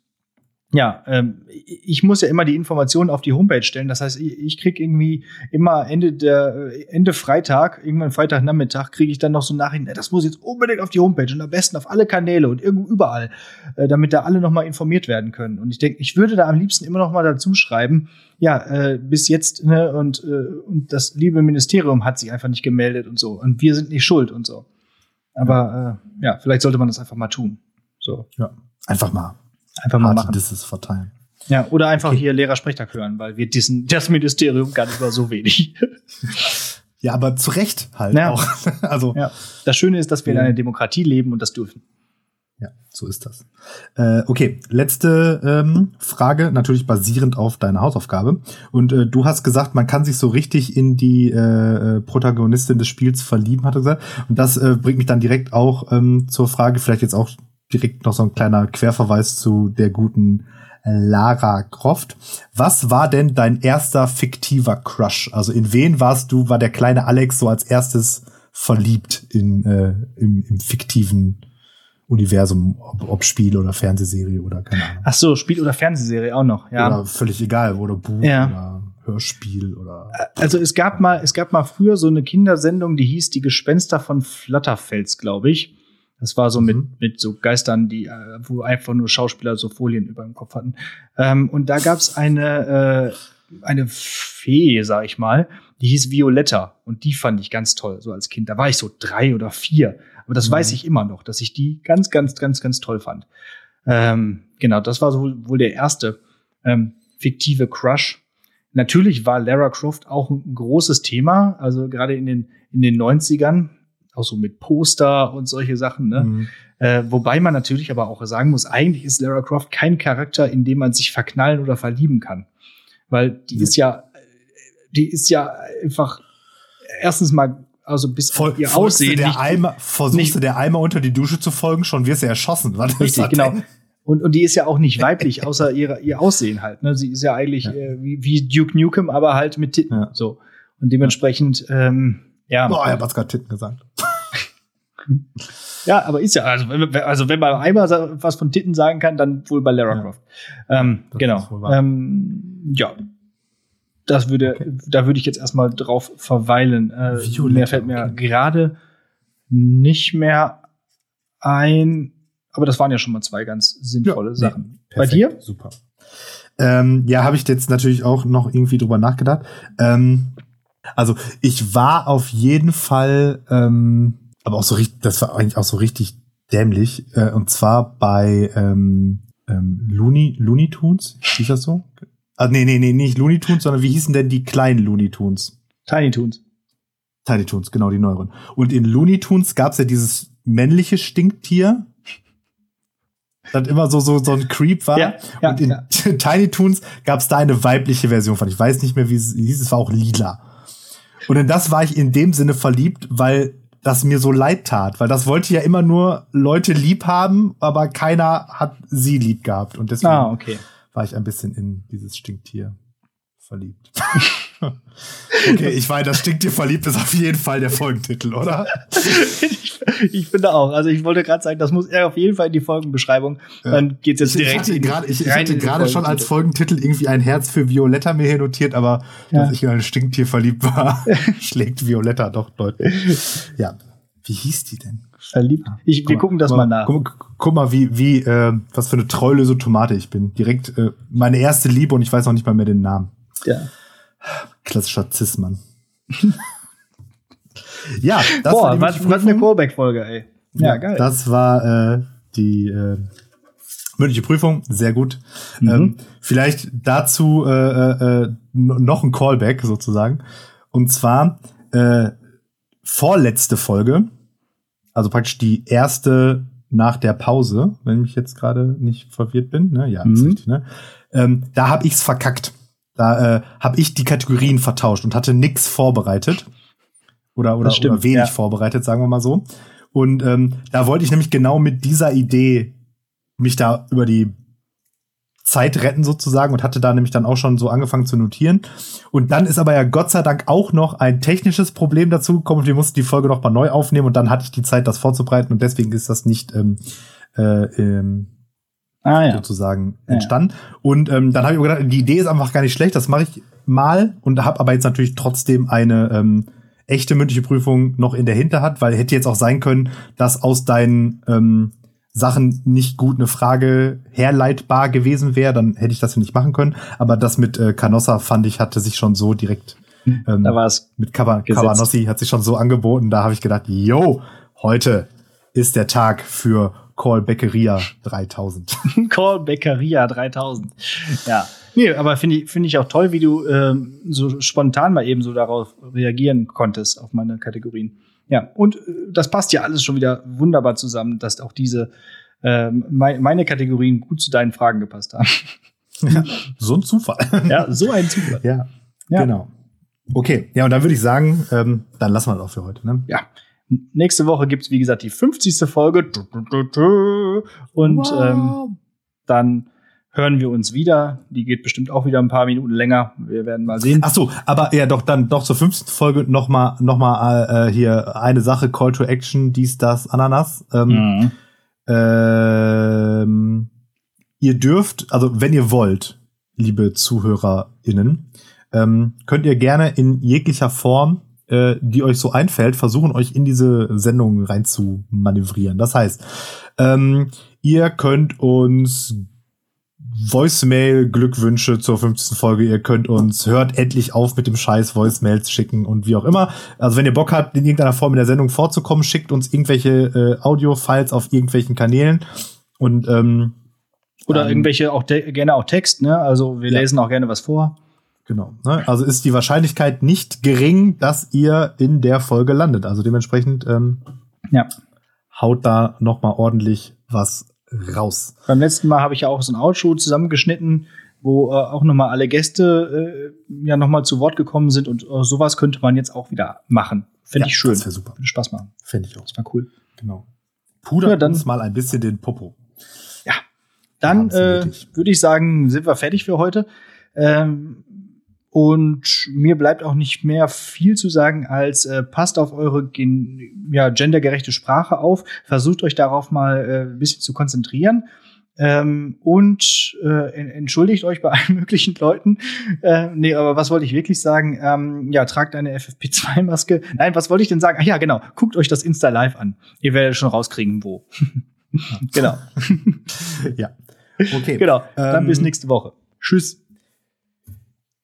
A: ja, ähm, ich muss ja immer die Informationen auf die Homepage stellen. Das heißt, ich, ich krieg irgendwie immer Ende der Ende Freitag, irgendwann Freitagnachmittag, kriege ich dann noch so Nachrichten, "Ey, das muss jetzt unbedingt auf die Homepage und am besten auf alle Kanäle und irgendwo überall, äh, damit da alle noch mal informiert werden können. Und ich denke, ich würde da am liebsten immer noch mal dazu schreiben, ja, äh, bis jetzt ne, und äh, und das liebe Ministerium hat sich einfach nicht gemeldet und so und wir sind nicht schuld und so. Aber äh, ja, vielleicht sollte man das einfach mal tun. So,
B: Ja. Einfach mal
A: einfach mal
B: harte
A: machen.
B: Disses verteilen.
A: Ja, oder einfach hier Lehrersprechtag hören, weil wir diesen, das Ministerium gar nicht mal so wenig.
B: Ja, aber zu Recht halt
A: Ja.
B: auch. also,
A: ja. Das Schöne ist, dass wir in einer Demokratie leben und das dürfen.
B: Ja, so ist das. Äh, okay, letzte ähm, Frage, natürlich basierend auf deiner Hausaufgabe. Und äh, du hast gesagt, man kann sich so richtig in die äh, äh, Protagonistin des Spiels verlieben, hat er gesagt. Und das äh, bringt mich dann direkt auch ähm, zur Frage, vielleicht jetzt auch direkt noch so ein kleiner Querverweis zu der guten Lara Croft. Was war denn dein erster fiktiver Crush? Also in wen warst du, war der kleine Alex so als erstes verliebt in, äh, im, im fiktiven Universum, ob, ob Spiel oder Fernsehserie oder keine Ahnung.
A: Ach so, Spiel- oder Fernsehserie auch noch, ja.
B: Oder völlig egal, oder Buch
A: Ja.
B: oder Hörspiel oder.
A: Also es gab mal, es gab mal früher so eine Kindersendung, die hieß Die Gespenster von Flatterfels, glaube ich. Das war so
B: Mhm.
A: mit, mit so Geistern, die, äh, wo einfach nur Schauspieler so Folien über dem Kopf hatten. Ähm, und da gab's eine, äh, eine Fee, sag ich mal, die hieß Violetta. Und die fand ich ganz toll, so als Kind. Da war ich so drei oder vier. Aber das
B: Mhm.
A: weiß ich immer noch, dass ich die ganz, ganz, ganz, ganz toll fand. Ähm, genau, das war so wohl der erste ähm, fiktive Crush. Natürlich war Lara Croft auch ein großes Thema, also gerade in den, in den 90ern, auch so mit Poster und solche Sachen. Ne?
B: Mhm.
A: Äh, wobei man natürlich aber auch sagen muss, eigentlich ist Lara Croft kein Charakter, in dem man sich verknallen oder verlieben kann. Weil die
B: Ja.
A: ist ja, die ist ja einfach erstens mal, also bis
B: Voll,
A: auf ihr Aussehen.
B: der
A: nicht-
B: Eimer, versuchst
A: nicht-
B: du der Eimer unter die Dusche zu folgen, schon wirst du erschossen. Was
A: Richtig, genau. Und, und die ist ja auch nicht weiblich, außer ihre, ihr Aussehen halt. Ne? Sie ist ja eigentlich
B: Ja.
A: Äh, wie, wie Duke Nukem, aber halt mit Titten.
B: Ja.
A: So. Und dementsprechend, ähm, ja.
B: Boah, er hat gerade Titten gesagt.
A: Ja, aber ist ja, also, wenn- also wenn man einmal was von Titten sagen kann, dann wohl bei Lara
B: Ja.
A: Croft. Ähm, genau. Ähm, ja. Das würde,
B: Okay.
A: da würde ich jetzt erstmal drauf verweilen. Äh, mehr fällt mir
B: okay.
A: gerade nicht mehr ein. Aber das waren ja schon mal zwei ganz sinnvolle
B: Ja, nee,
A: Sachen. Bei
B: Perfekt,
A: dir?
B: Super. Ähm, ja, habe ich jetzt natürlich auch noch irgendwie drüber nachgedacht. Ähm, also ich war auf jeden Fall, ähm, aber auch so richtig, das war eigentlich auch so richtig dämlich. Äh, und zwar bei ähm, ähm, Looney, Looney Tunes, hieß das so? Ah, nee, nee, nee, nicht Looney Tunes, sondern wie hießen denn die kleinen Looney Tunes?
A: Tiny Toons.
B: Tiny Toons, genau, die neueren. Und in Looney Tunes gab's ja dieses männliche Stinktier, das immer so, so, so ein Creep war.
A: Ja, ja,
B: und in
A: ja.
B: Tiny Toons gab's da eine weibliche Version von. Ich weiß nicht mehr, wie es hieß, es war auch lila. Und in das war ich in dem Sinne verliebt, weil das mir so leid tat, weil das wollte ja immer nur Leute lieb haben, aber keiner hat sie lieb gehabt. Und deswegen
A: Ah, okay.
B: war ich ein bisschen in dieses Stinktier verliebt. okay, ich weiß, das stinkt dir verliebt ist auf jeden Fall der Folgentitel, oder?
A: ich, ich finde auch. Also ich wollte gerade sagen, das muss er auf jeden Fall in die Folgenbeschreibung. Ja. Dann geht's jetzt
B: ich,
A: direkt.
B: Ich hatte gerade ich, ich hatte gerade schon als Folgentitel irgendwie ein Herz für Violetta mir hier notiert, aber ja. dass ich in ein Stinktier verliebt war, schlägt Violetta doch deutlich. Ja. Wie hieß die denn?
A: Verliebt. Ich, wir gucken das mal, mal nach.
B: Guck, guck, mal, wie, wie, äh, was für eine treulöse Tomate ich bin. Direkt äh, meine erste Liebe und ich weiß noch nicht mal mehr den Namen.
A: Ja.
B: Klassischer Cis-Mann. ja,
A: das Boah, war was, was eine Callback-Folge, ey.
B: Ja, ja, geil. Das war äh, die äh, mündliche Prüfung, sehr gut. Mhm. Ähm, vielleicht dazu äh, äh, äh noch ein Callback sozusagen. Und zwar äh, vorletzte Folge, also praktisch die erste nach der Pause, wenn ich jetzt gerade nicht verwirrt bin. Ne? Ja, mhm. ist richtig. Ne? Ähm, da habe ich's verkackt. Da äh, habe ich die Kategorien vertauscht und hatte nix vorbereitet. Oder, oder, stimmt, oder wenig ja. vorbereitet, sagen wir mal so. Und ähm, da wollte ich nämlich genau mit dieser Idee mich da über die Zeit retten sozusagen und hatte da nämlich dann auch schon so angefangen zu notieren. Und dann ist aber ja Gott sei Dank auch noch ein technisches Problem dazu gekommen und wir mussten die Folge noch mal neu aufnehmen und dann hatte ich die Zeit, das vorzubereiten und deswegen ist das nicht ähm, äh, ähm, ah, ja. sozusagen entstanden. Ja. Und ähm, dann habe ich mir gedacht, die Idee ist einfach gar nicht schlecht, das mache ich mal und habe aber jetzt natürlich trotzdem eine ähm, echte mündliche Prüfung noch in der Hinterhand, weil hätte jetzt auch sein können, dass aus deinen ähm, Sachen nicht gut eine Frage herleitbar gewesen wäre, dann hätte ich das ja nicht machen können. Aber das mit äh, Canossa fand ich, hatte sich schon so direkt
A: ähm, da war es
B: mit Cabanossi hat sich schon so angeboten. Da habe ich gedacht, yo, heute ist der Tag für Call Beckeria 3000.
A: Call Beckeria 3000. Ja. Nee, aber finde ich, finde ich auch toll, wie du ähm, so spontan mal eben so darauf reagieren konntest, auf meine Kategorien. Ja, und äh, das passt ja alles schon wieder wunderbar zusammen, dass auch diese äh, meine Kategorien gut zu deinen Fragen gepasst haben.
B: Ja, so ein Zufall.
A: Ja, so ein Zufall.
B: Ja, ja. genau. Okay, ja, und dann würde ich sagen, ähm, dann lassen wir das auch für heute. Ne?
A: Ja. Nächste Woche gibt's wie gesagt, die 50. Folge. Und wow. ähm, dann hören wir uns wieder. Die geht bestimmt auch wieder ein paar Minuten länger. Wir werden mal sehen.
B: Ach so, aber ja, doch dann doch zur fünften Folge noch mal noch mal äh, hier eine Sache Call to Action, dies das Ananas. Ähm, mhm. ähm, ihr dürft, also wenn ihr wollt, liebe ZuhörerInnen, ähm, könnt ihr gerne in jeglicher Form äh, die euch so einfällt, versuchen euch in diese Sendung rein zu manövrieren. Das heißt, ähm, ihr könnt uns Voicemail-Glückwünsche zur 15. Folge. Ihr könnt uns, hört endlich auf mit dem Scheiß Voicemails schicken und wie auch immer. Also wenn ihr Bock habt, in irgendeiner Form in der Sendung vorzukommen, schickt uns irgendwelche äh, Audio-Files auf irgendwelchen Kanälen und ähm,
A: oder ähm, irgendwelche auch gerne auch Text, ne? Also wir ja. lesen auch gerne was vor.
B: Genau. Ne? Also ist die Wahrscheinlichkeit nicht gering, dass ihr in der Folge landet. Also dementsprechend ähm,
A: ja.
B: haut da noch mal ordentlich was raus.
A: Beim letzten Mal habe ich ja auch so ein Outshow zusammengeschnitten, wo äh, auch nochmal alle Gäste äh, ja nochmal zu Wort gekommen sind und äh, sowas könnte man jetzt auch wieder machen. Finde ja, ich schön.
B: Das wäre super.
A: Würde Spaß machen.
B: Finde ich auch.
A: Das war cool.
B: Genau. Puder ja, dann uns mal ein bisschen den Popo.
A: Ja. Dann äh, würde ich sagen, sind wir fertig für heute. Ähm, und mir bleibt auch nicht mehr viel zu sagen, als äh, passt auf eure gen ja, gendergerechte Sprache auf, versucht euch darauf mal äh, ein bisschen zu konzentrieren. Ähm, und äh, entschuldigt euch bei allen möglichen Leuten. Äh, nee, aber was wollte ich wirklich sagen? Ähm, ja, tragt eine FFP2-Maske. Nein, was wollte ich denn sagen? Ach ja, genau. Guckt euch das Insta Live an. Ihr werdet schon rauskriegen, wo. genau.
B: ja. Okay.
A: Genau. Dann ähm, bis nächste Woche. Tschüss.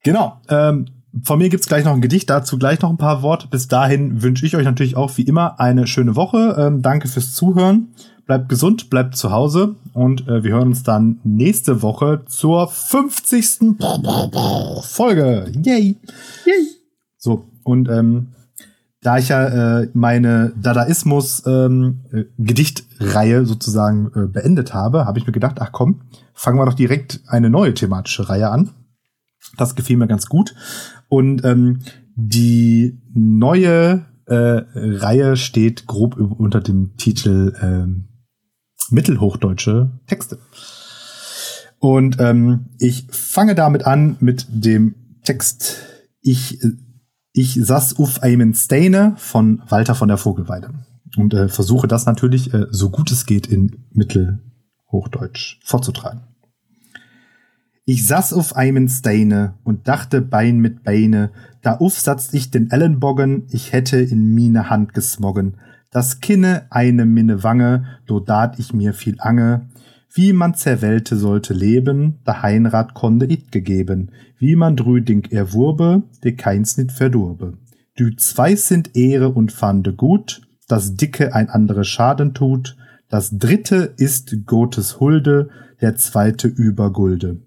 B: Genau. Ähm, von mir gibt's gleich noch ein Gedicht, dazu gleich noch ein paar Worte. Bis dahin wünsche ich euch natürlich auch wie immer eine schöne Woche. Ähm, danke fürs Zuhören. Bleibt gesund, bleibt zu Hause und äh, wir hören uns dann nächste Woche zur 50. Folge. Yay! Yay! So, und ähm, da ich ja äh, meine Dadaismus-Gedichtreihe ähm, äh, sozusagen äh, beendet habe, habe ich mir gedacht, ach komm, fangen wir doch direkt eine neue thematische Reihe an. Das gefiel mir ganz gut. Und ähm, die neue äh, Reihe steht grob unter dem Titel ähm, Mittelhochdeutsche Texte. Und ähm, ich fange damit an mit dem Text. Ich, ich saß auf einem Steine von Walter von der Vogelweide und äh, versuche das natürlich äh, so gut es geht in Mittelhochdeutsch vorzutragen. Ich saß auf einem Steine und dachte Bein mit Beine, da aufsatzt ich den Ellenbogen, ich hätte in mine Hand gesmoggen, das Kinne eine minne Wange, do dat ich mir viel Ange, wie man zerwählte sollte leben, der Heinrad konnte it gegeben, wie man drüding erwurbe, de keins nit verdurbe. Dü zwei sind Ehre und fande gut, das Dicke ein andere Schaden tut, das dritte ist Gottes Hulde, der zweite über Gulde.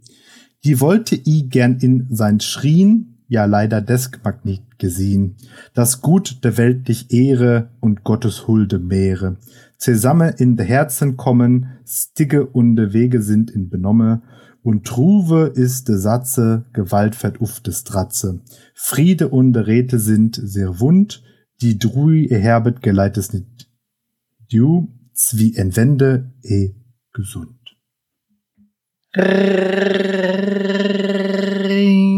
B: Die wollte i gern in sein Schrien, ja leider des Magnet gesehen, das Gut der weltlich Ehre und Gottes Hulde Meere, zusammen in de Herzen kommen, stigge und de Wege sind in Benomme, und Truve ist de Satze, Gewalt uf des Stratze, Friede und de Räte sind sehr wund, die Drui erherbet geleites nit du, zwie entwende e gesund. Ring.